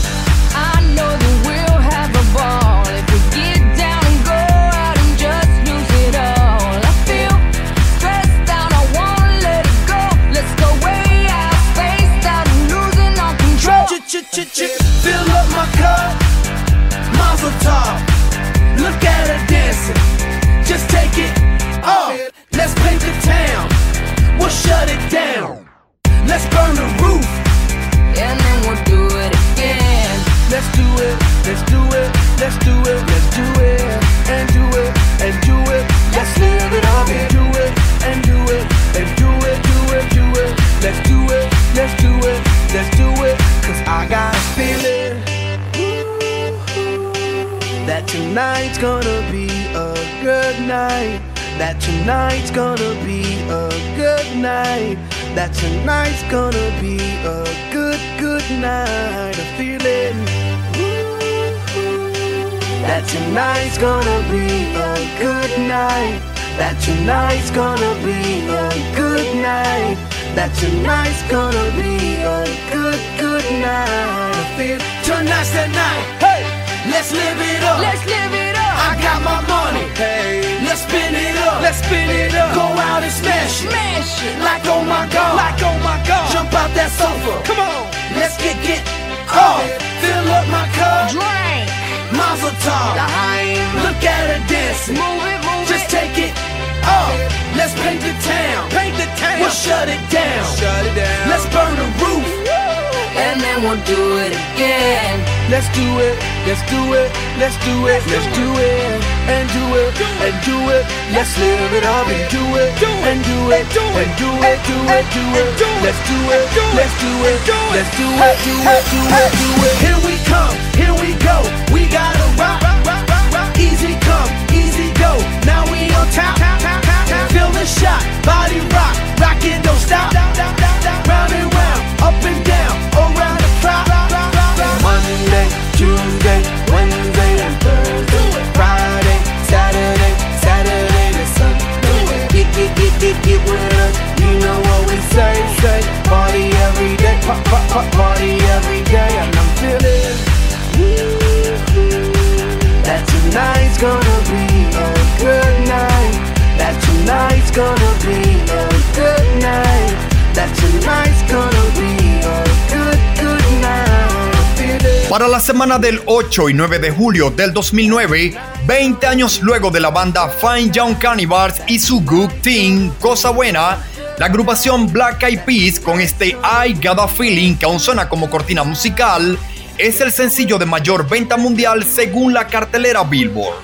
y 9 de julio del 2009, 20 años luego de la banda Fine Young Cannibals y su Good Thing, Cosa Buena, la agrupación Black Eyed Peas con este I Got a Feeling que aún suena como cortina musical, es el sencillo de mayor venta mundial según la cartelera Billboard.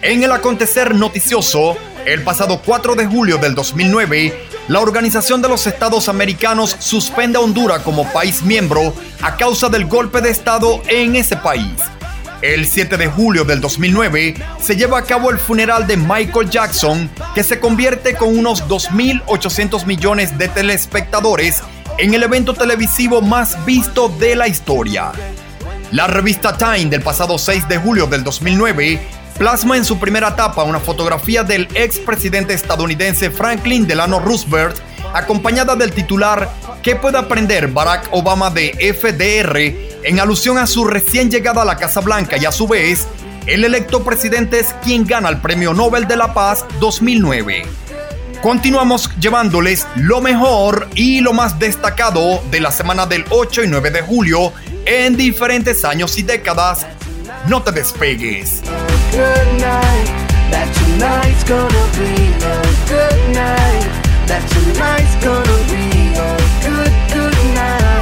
En el acontecer noticioso, el pasado 4 de julio del 2009, la Organización de los Estados Americanos suspende a Honduras como país miembro a causa del golpe de Estado en ese país. El 7 de julio del 2009 se lleva a cabo el funeral de Michael Jackson, que se convierte con unos 2.800 millones de telespectadores en el evento televisivo más visto de la historia. La revista Time del pasado 6 de julio del 2009 plasma en su primera tapa una fotografía del expresidente estadounidense Franklin Delano Roosevelt, acompañada del titular ¿Qué puede aprender Barack Obama de FDR? en alusión a su recién llegada a la Casa Blanca y a su vez, el electo presidente es quien gana el Premio Nobel de la Paz 2009. Continuamos llevándoles lo mejor y lo más destacado de la semana del 8 y 9 de julio en diferentes años y décadas. No te despegues. Good night. That tonight's gonna be a good night. That tonight's gonna be a good, good night.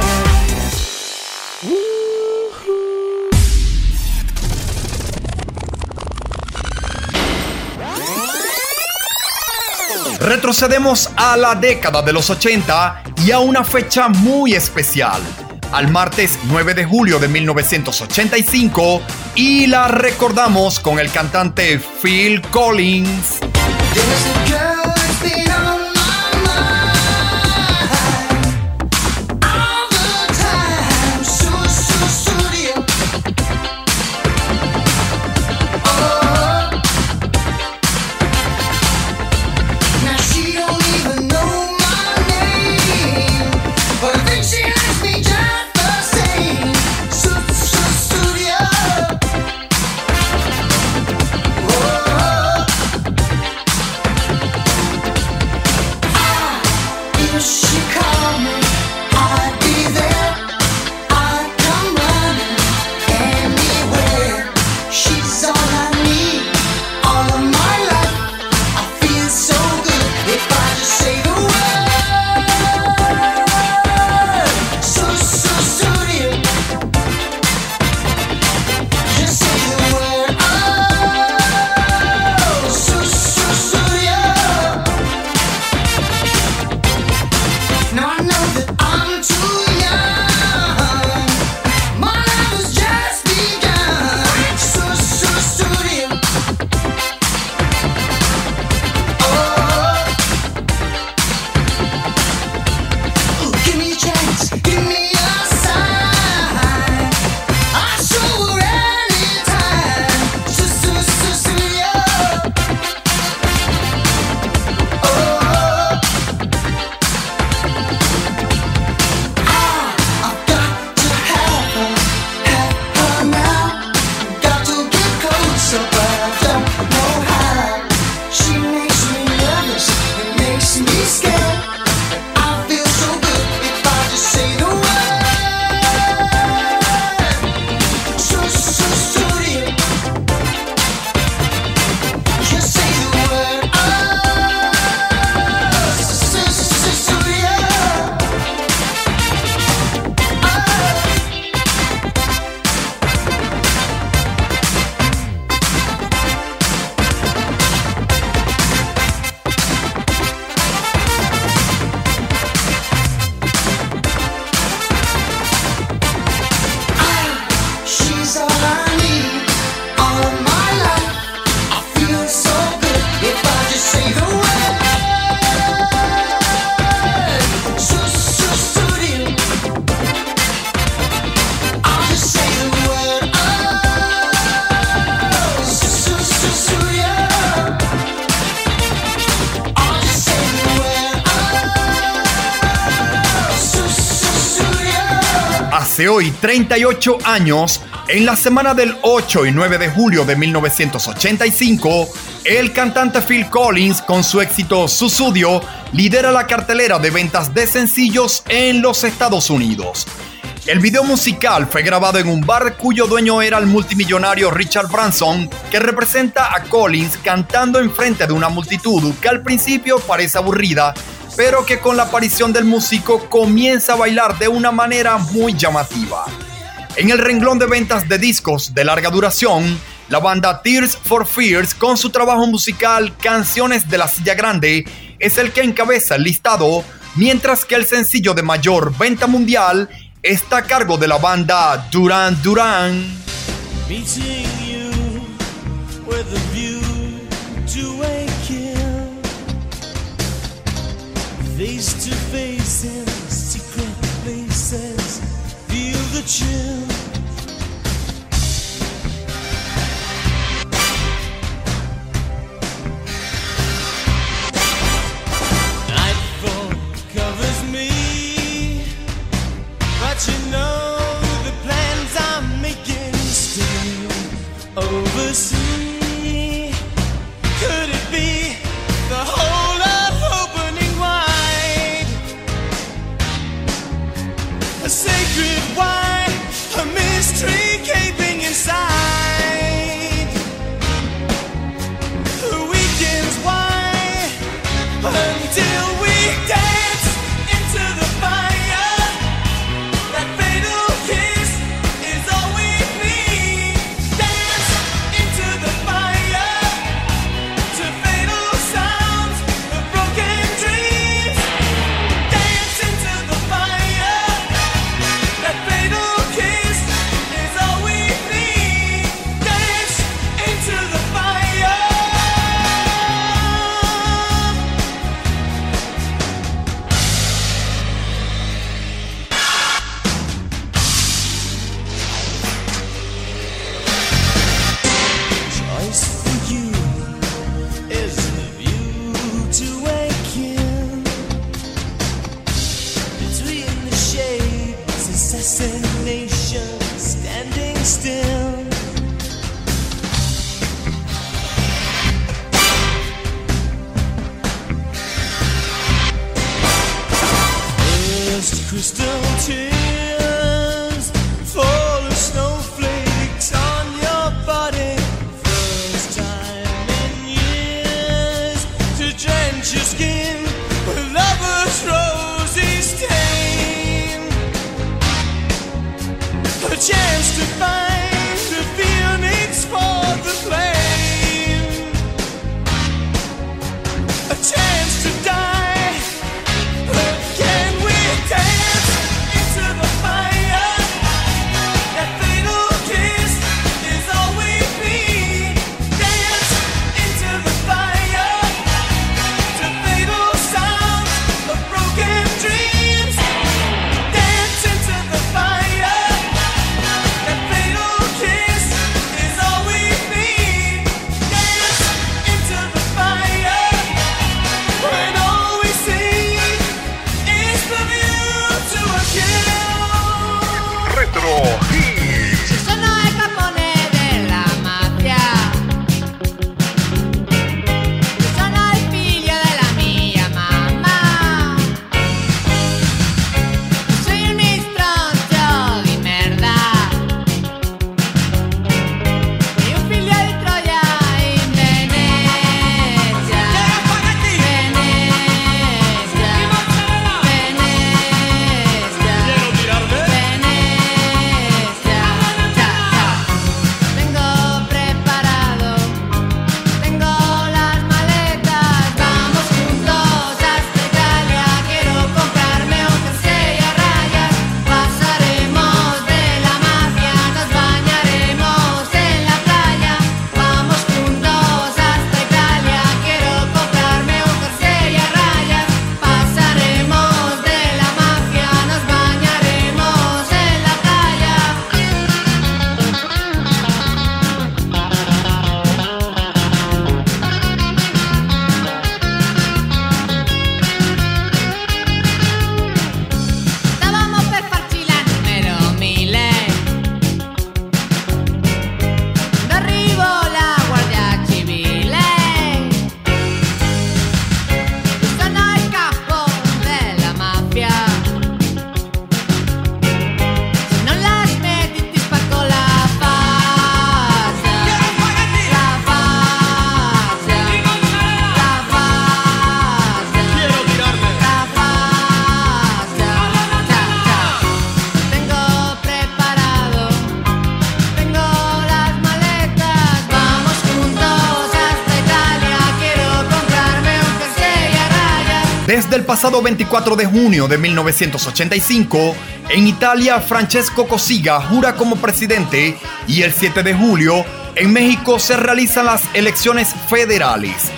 Retrocedemos a la década de los 80 y a una fecha muy especial, al martes 9 de julio de 1985, y la recordamos con el cantante Phil Collins. 38 años, en la semana del 8 y 9 de julio de 1985, el cantante Phil Collins, con su éxito Susudio, lidera la cartelera de ventas de sencillos en los Estados Unidos. El video musical fue grabado en un bar cuyo dueño era el multimillonario Richard Branson, que representa a Collins cantando enfrente de una multitud que al principio parece aburrida, pero que con la aparición del músico comienza a bailar de una manera muy llamativa. En el renglón de ventas de discos de larga duración, la banda Tears for Fears, con su trabajo musical Canciones de la Silla Grande, es el que encabeza el listado, mientras que el sencillo de mayor venta mundial está a cargo de la banda Duran Duran. June. Desde el pasado 24 de junio de 1985, en Italia Francesco Cossiga jura como presidente y el 7 de julio en México se realizan las elecciones federales.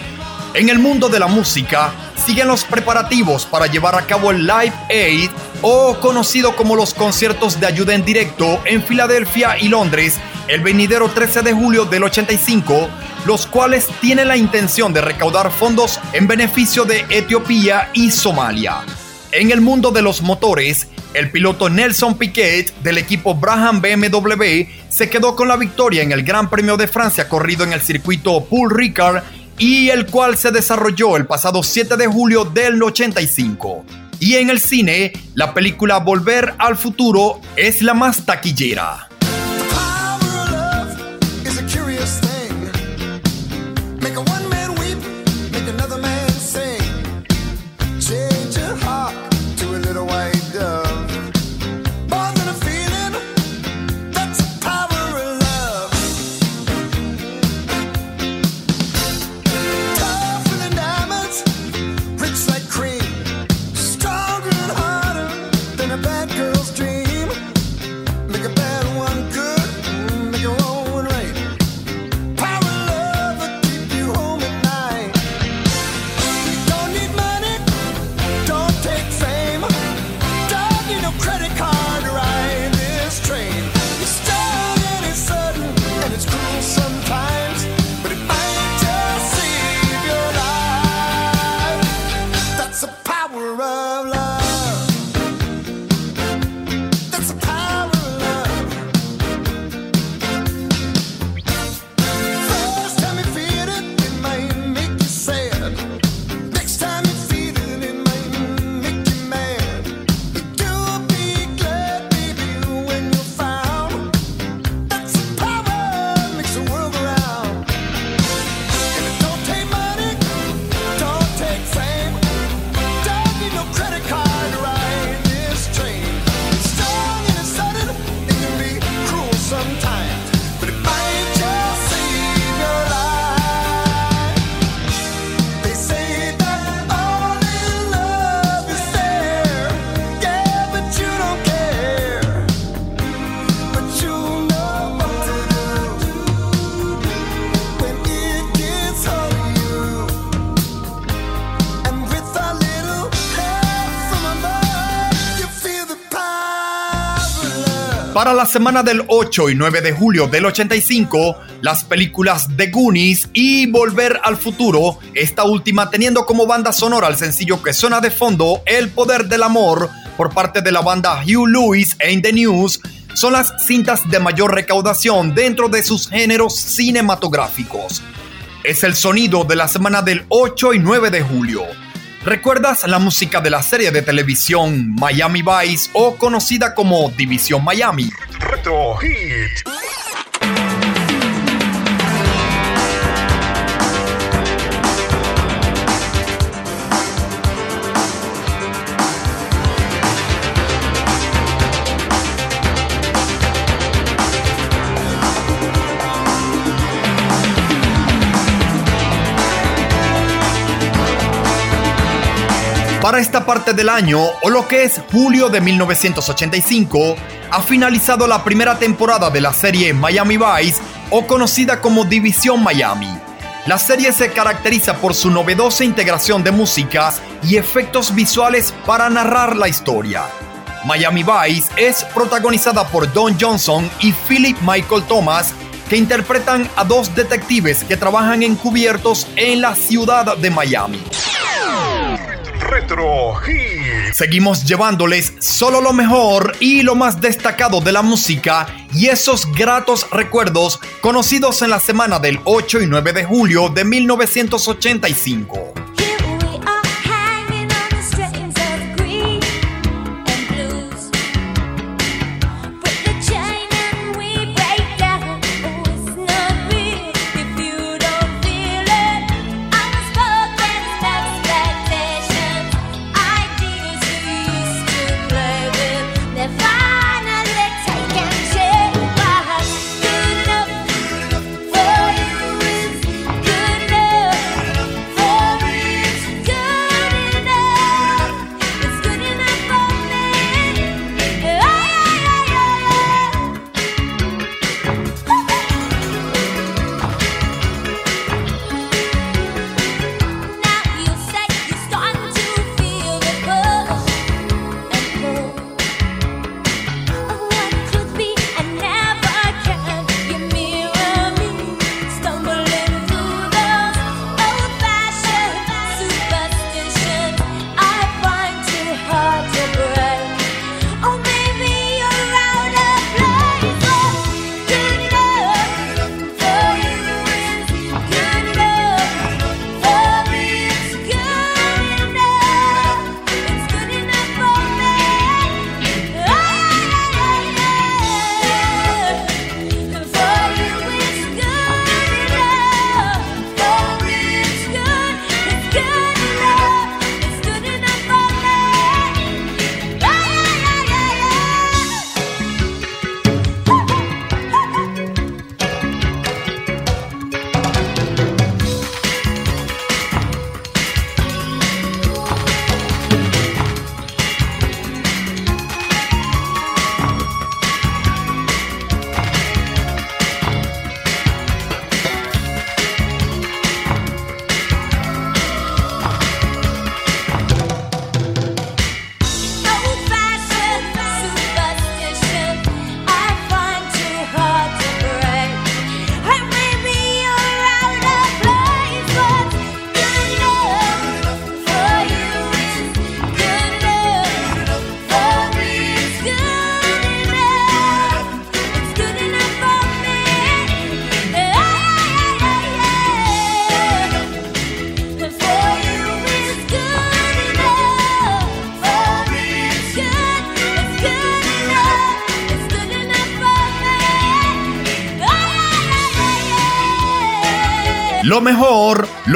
En el mundo de la música siguen los preparativos para llevar a cabo el Live Aid o conocido como los conciertos de ayuda en directo en Filadelfia y Londres el venidero 13 de julio del 85, los cuales tienen la intención de recaudar fondos en beneficio de Etiopía y Somalia. En el mundo de los motores, el piloto Nelson Piquet del equipo Braham BMW se quedó con la victoria en el Gran Premio de Francia corrido en el circuito Paul Ricard y el cual se desarrolló el pasado 7 de julio del 85. Y en el cine, la película Volver al Futuro es la más taquillera. Para la semana del 8 y 9 de julio del 85, las películas The Goonies y Volver al Futuro, esta última teniendo como banda sonora el sencillo que suena de fondo El Poder del Amor por parte de la banda Hugh Lewis en The News, son las cintas de mayor recaudación dentro de sus géneros cinematográficos. Es el sonido de la semana del 8 y 9 de julio. ¿Recuerdas la música de la serie de televisión Miami Vice o conocida como División Miami? Retro Hit. Para esta parte del año, o lo que es julio de 1985, ha finalizado la primera temporada de la serie Miami Vice, o conocida como División Miami. La serie se caracteriza por su novedosa integración de música y efectos visuales para narrar la historia. Miami Vice es protagonizada por Don Johnson y Philip Michael Thomas, que interpretan a dos detectives que trabajan encubiertos en la ciudad de Miami. Retro Hit. Seguimos llevándoles solo lo mejor y lo más destacado de la música y esos gratos recuerdos conocidos en la semana del 8 y 9 de julio de 1985.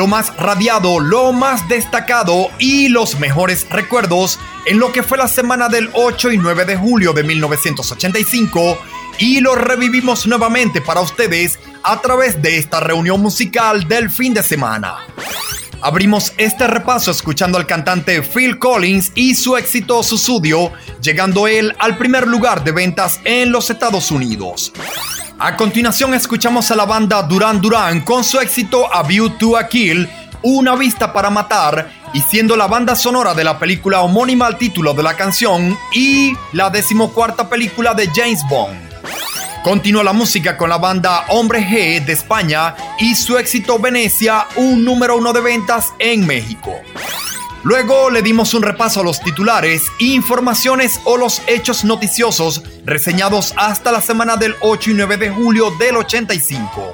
Más radiado, lo más destacado y los mejores recuerdos en lo que fue la semana del 8 y 9 de julio de 1985 y lo revivimos nuevamente para ustedes a través de esta reunión musical del fin de semana. Abrimos este repaso escuchando al cantante Phil Collins y su éxito Susudio, llegando él al primer lugar de ventas en los Estados Unidos. A continuación escuchamos a la banda Duran Duran con su éxito A View to a Kill, Una vista para matar, y siendo la banda sonora de la película homónima al título de la canción y la decimocuarta película de James Bond. Continúa la música con la banda Hombre G de España y su éxito Venecia, un número uno de ventas en México. Luego le dimos un repaso a los titulares, informaciones o los hechos noticiosos reseñados hasta la semana del 8 y 9 de julio del 85.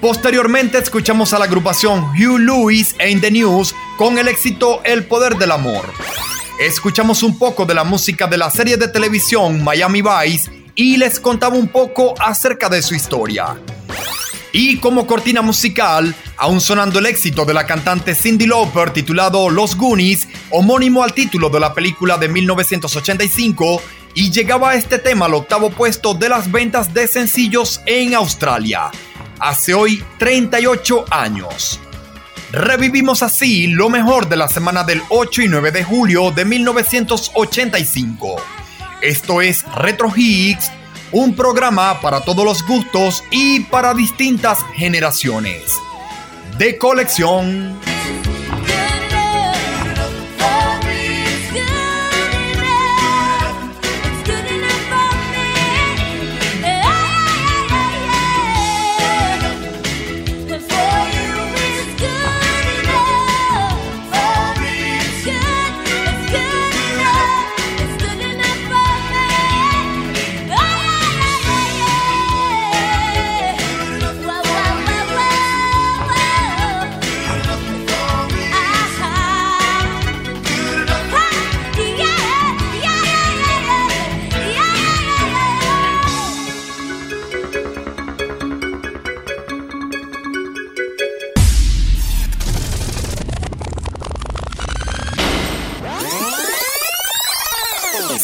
Posteriormente escuchamos a la agrupación Hugh Lewis en The News con el éxito El Poder del Amor. Escuchamos un poco de la música de la serie de televisión Miami Vice y les contaba un poco acerca de su historia. Y como cortina musical, aún sonando el éxito de la cantante Cindy Lauper titulado Los Goonies, homónimo al título de la película de 1985, y llegaba este tema al octavo puesto de las ventas de sencillos en Australia, hace hoy 38 años. Revivimos así lo mejor de la semana del 8 y 9 de julio de 1985. Esto es Retro Hits, un programa para todos los gustos y para distintas generaciones. De colección.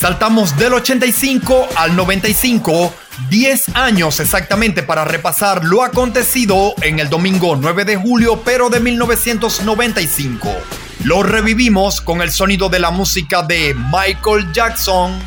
Saltamos del 85 al 95, 10 años exactamente para repasar lo acontecido en el domingo 9 de julio, pero de 1995. Lo revivimos con el sonido de la música de Michael Jackson.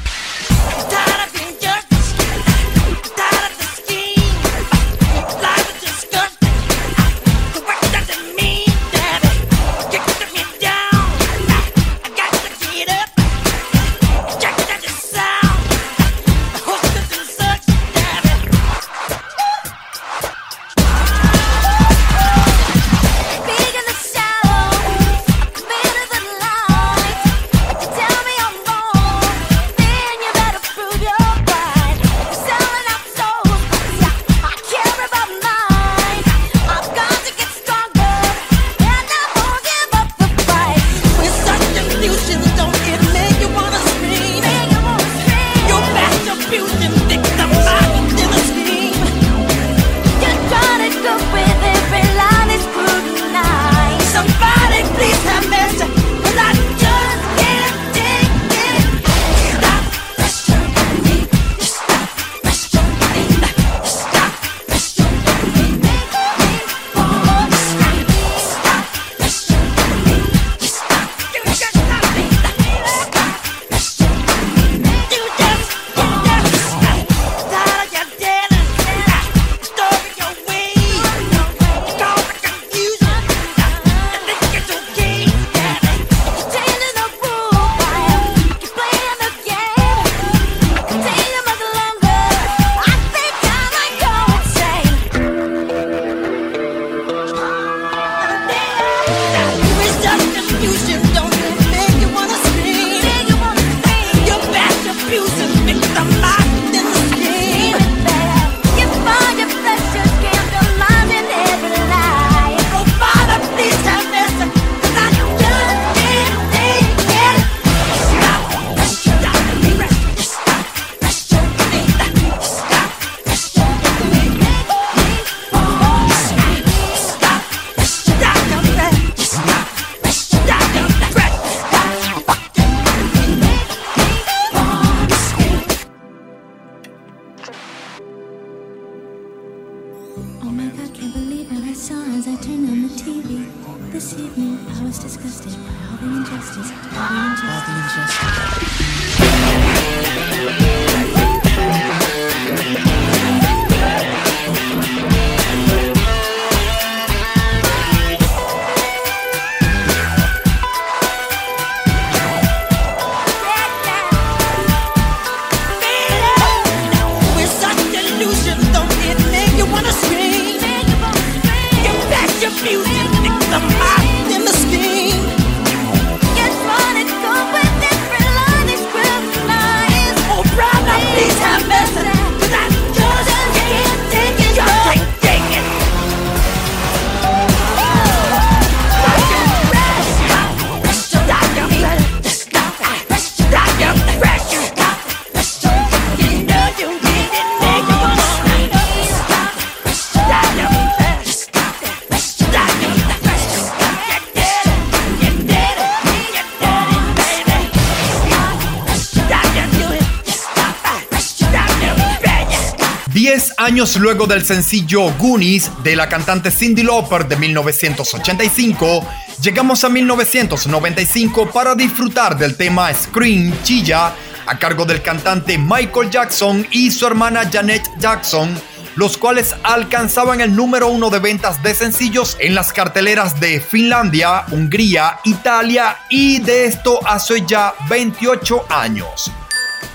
Años luego del sencillo Goonies de la cantante Cindy Lauper de 1985, llegamos a 1995 para disfrutar del tema Scream Chilla a cargo del cantante Michael Jackson y su hermana Janet Jackson, los cuales alcanzaban el número uno de ventas de sencillos en las carteleras de Finlandia, Hungría, Italia y de esto hace ya 28 años.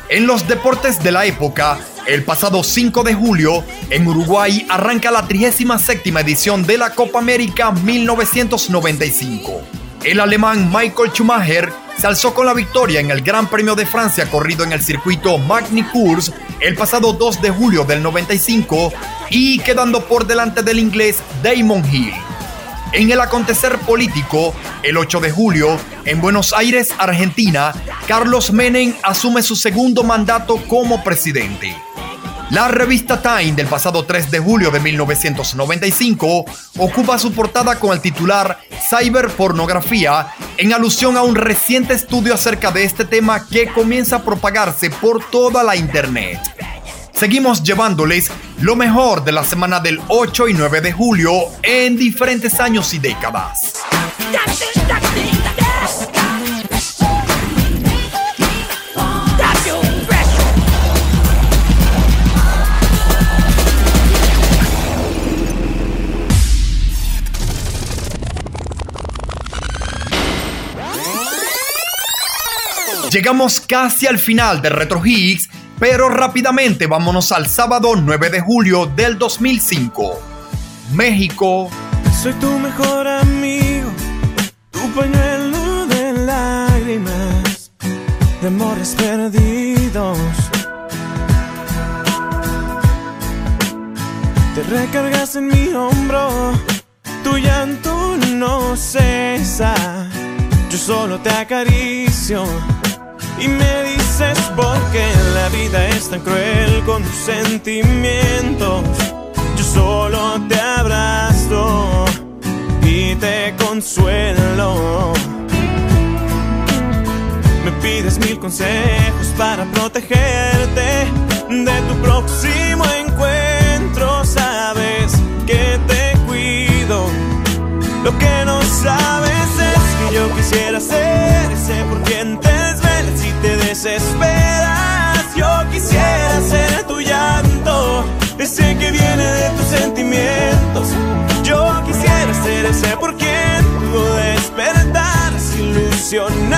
En los deportes de la época, el pasado 5 de julio, en Uruguay arranca la 37 edición de la Copa América 1995. El alemán Michael Schumacher se alzó con la victoria en el Gran Premio de Francia corrido en el circuito Magny Cours el pasado 2 de julio del 95 y quedando por delante del inglés Damon Hill. En el acontecer político, el 8 de julio, en Buenos Aires, Argentina, Carlos Menem asume su segundo mandato como presidente. La revista Time del pasado 3 de julio de 1995 ocupa su portada con el titular Cyberpornografía en alusión a un reciente estudio acerca de este tema que comienza a propagarse por toda la internet. Seguimos llevándoles lo mejor de la semana del 8 y 9 de julio en diferentes años y décadas. Llegamos casi al final de Retro Hits, pero rápidamente vámonos al sábado 9 de julio del 2005. México, Soy tu mejor amigo, tu pañuelo de lágrimas, de amores perdidos. Te recargas en mi hombro, tu llanto no cesa. Yo solo te acaricio y me dices por qué la vida es tan cruel con tus sentimientos. Yo solo te abrazo y te consuelo. Me pides mil consejos para protegerte de tu próximo ese por quien tú despertaras ilusionada.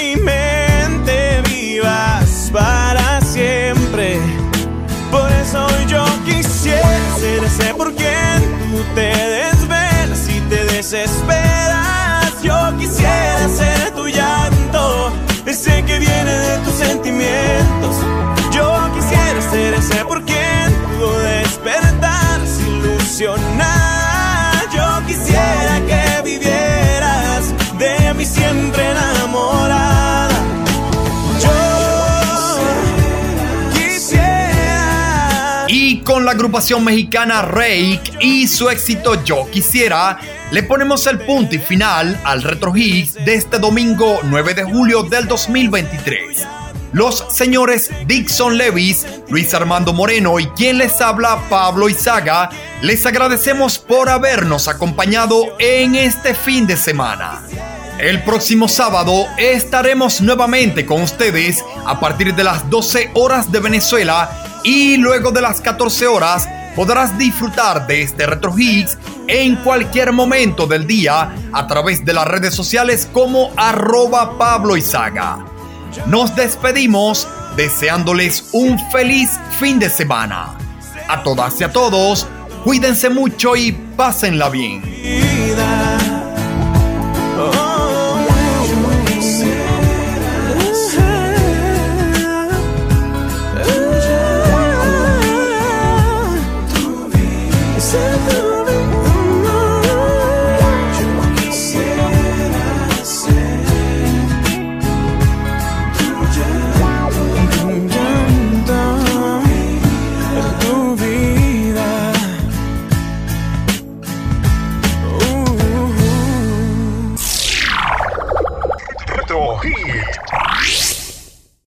desesperas. Yo quisiera ser tu llanto, ese que viene de tus sentimientos. Yo quisiera ser ese por quien pudo despertar ilusionar. Yo quisiera que vivieras de mí siempre enamorada. Yo quisiera. Y con la agrupación mexicana Rake y su éxito Yo Quisiera, le ponemos el punto y final al Retro de este domingo 9 de julio del 2023. Los señores Dixon Levis, Luis Armando Moreno y quien les habla Pablo Izaga, les agradecemos por habernos acompañado en este fin de semana. El próximo sábado estaremos nuevamente con ustedes a partir de las 12 horas de Venezuela y luego de las 14 horas podrás disfrutar de este Retro Hits en cualquier momento del día a través de las redes sociales como arroba Pablo. Nos despedimos deseándoles un feliz fin de semana. A todas y a todos, cuídense mucho y pásenla bien.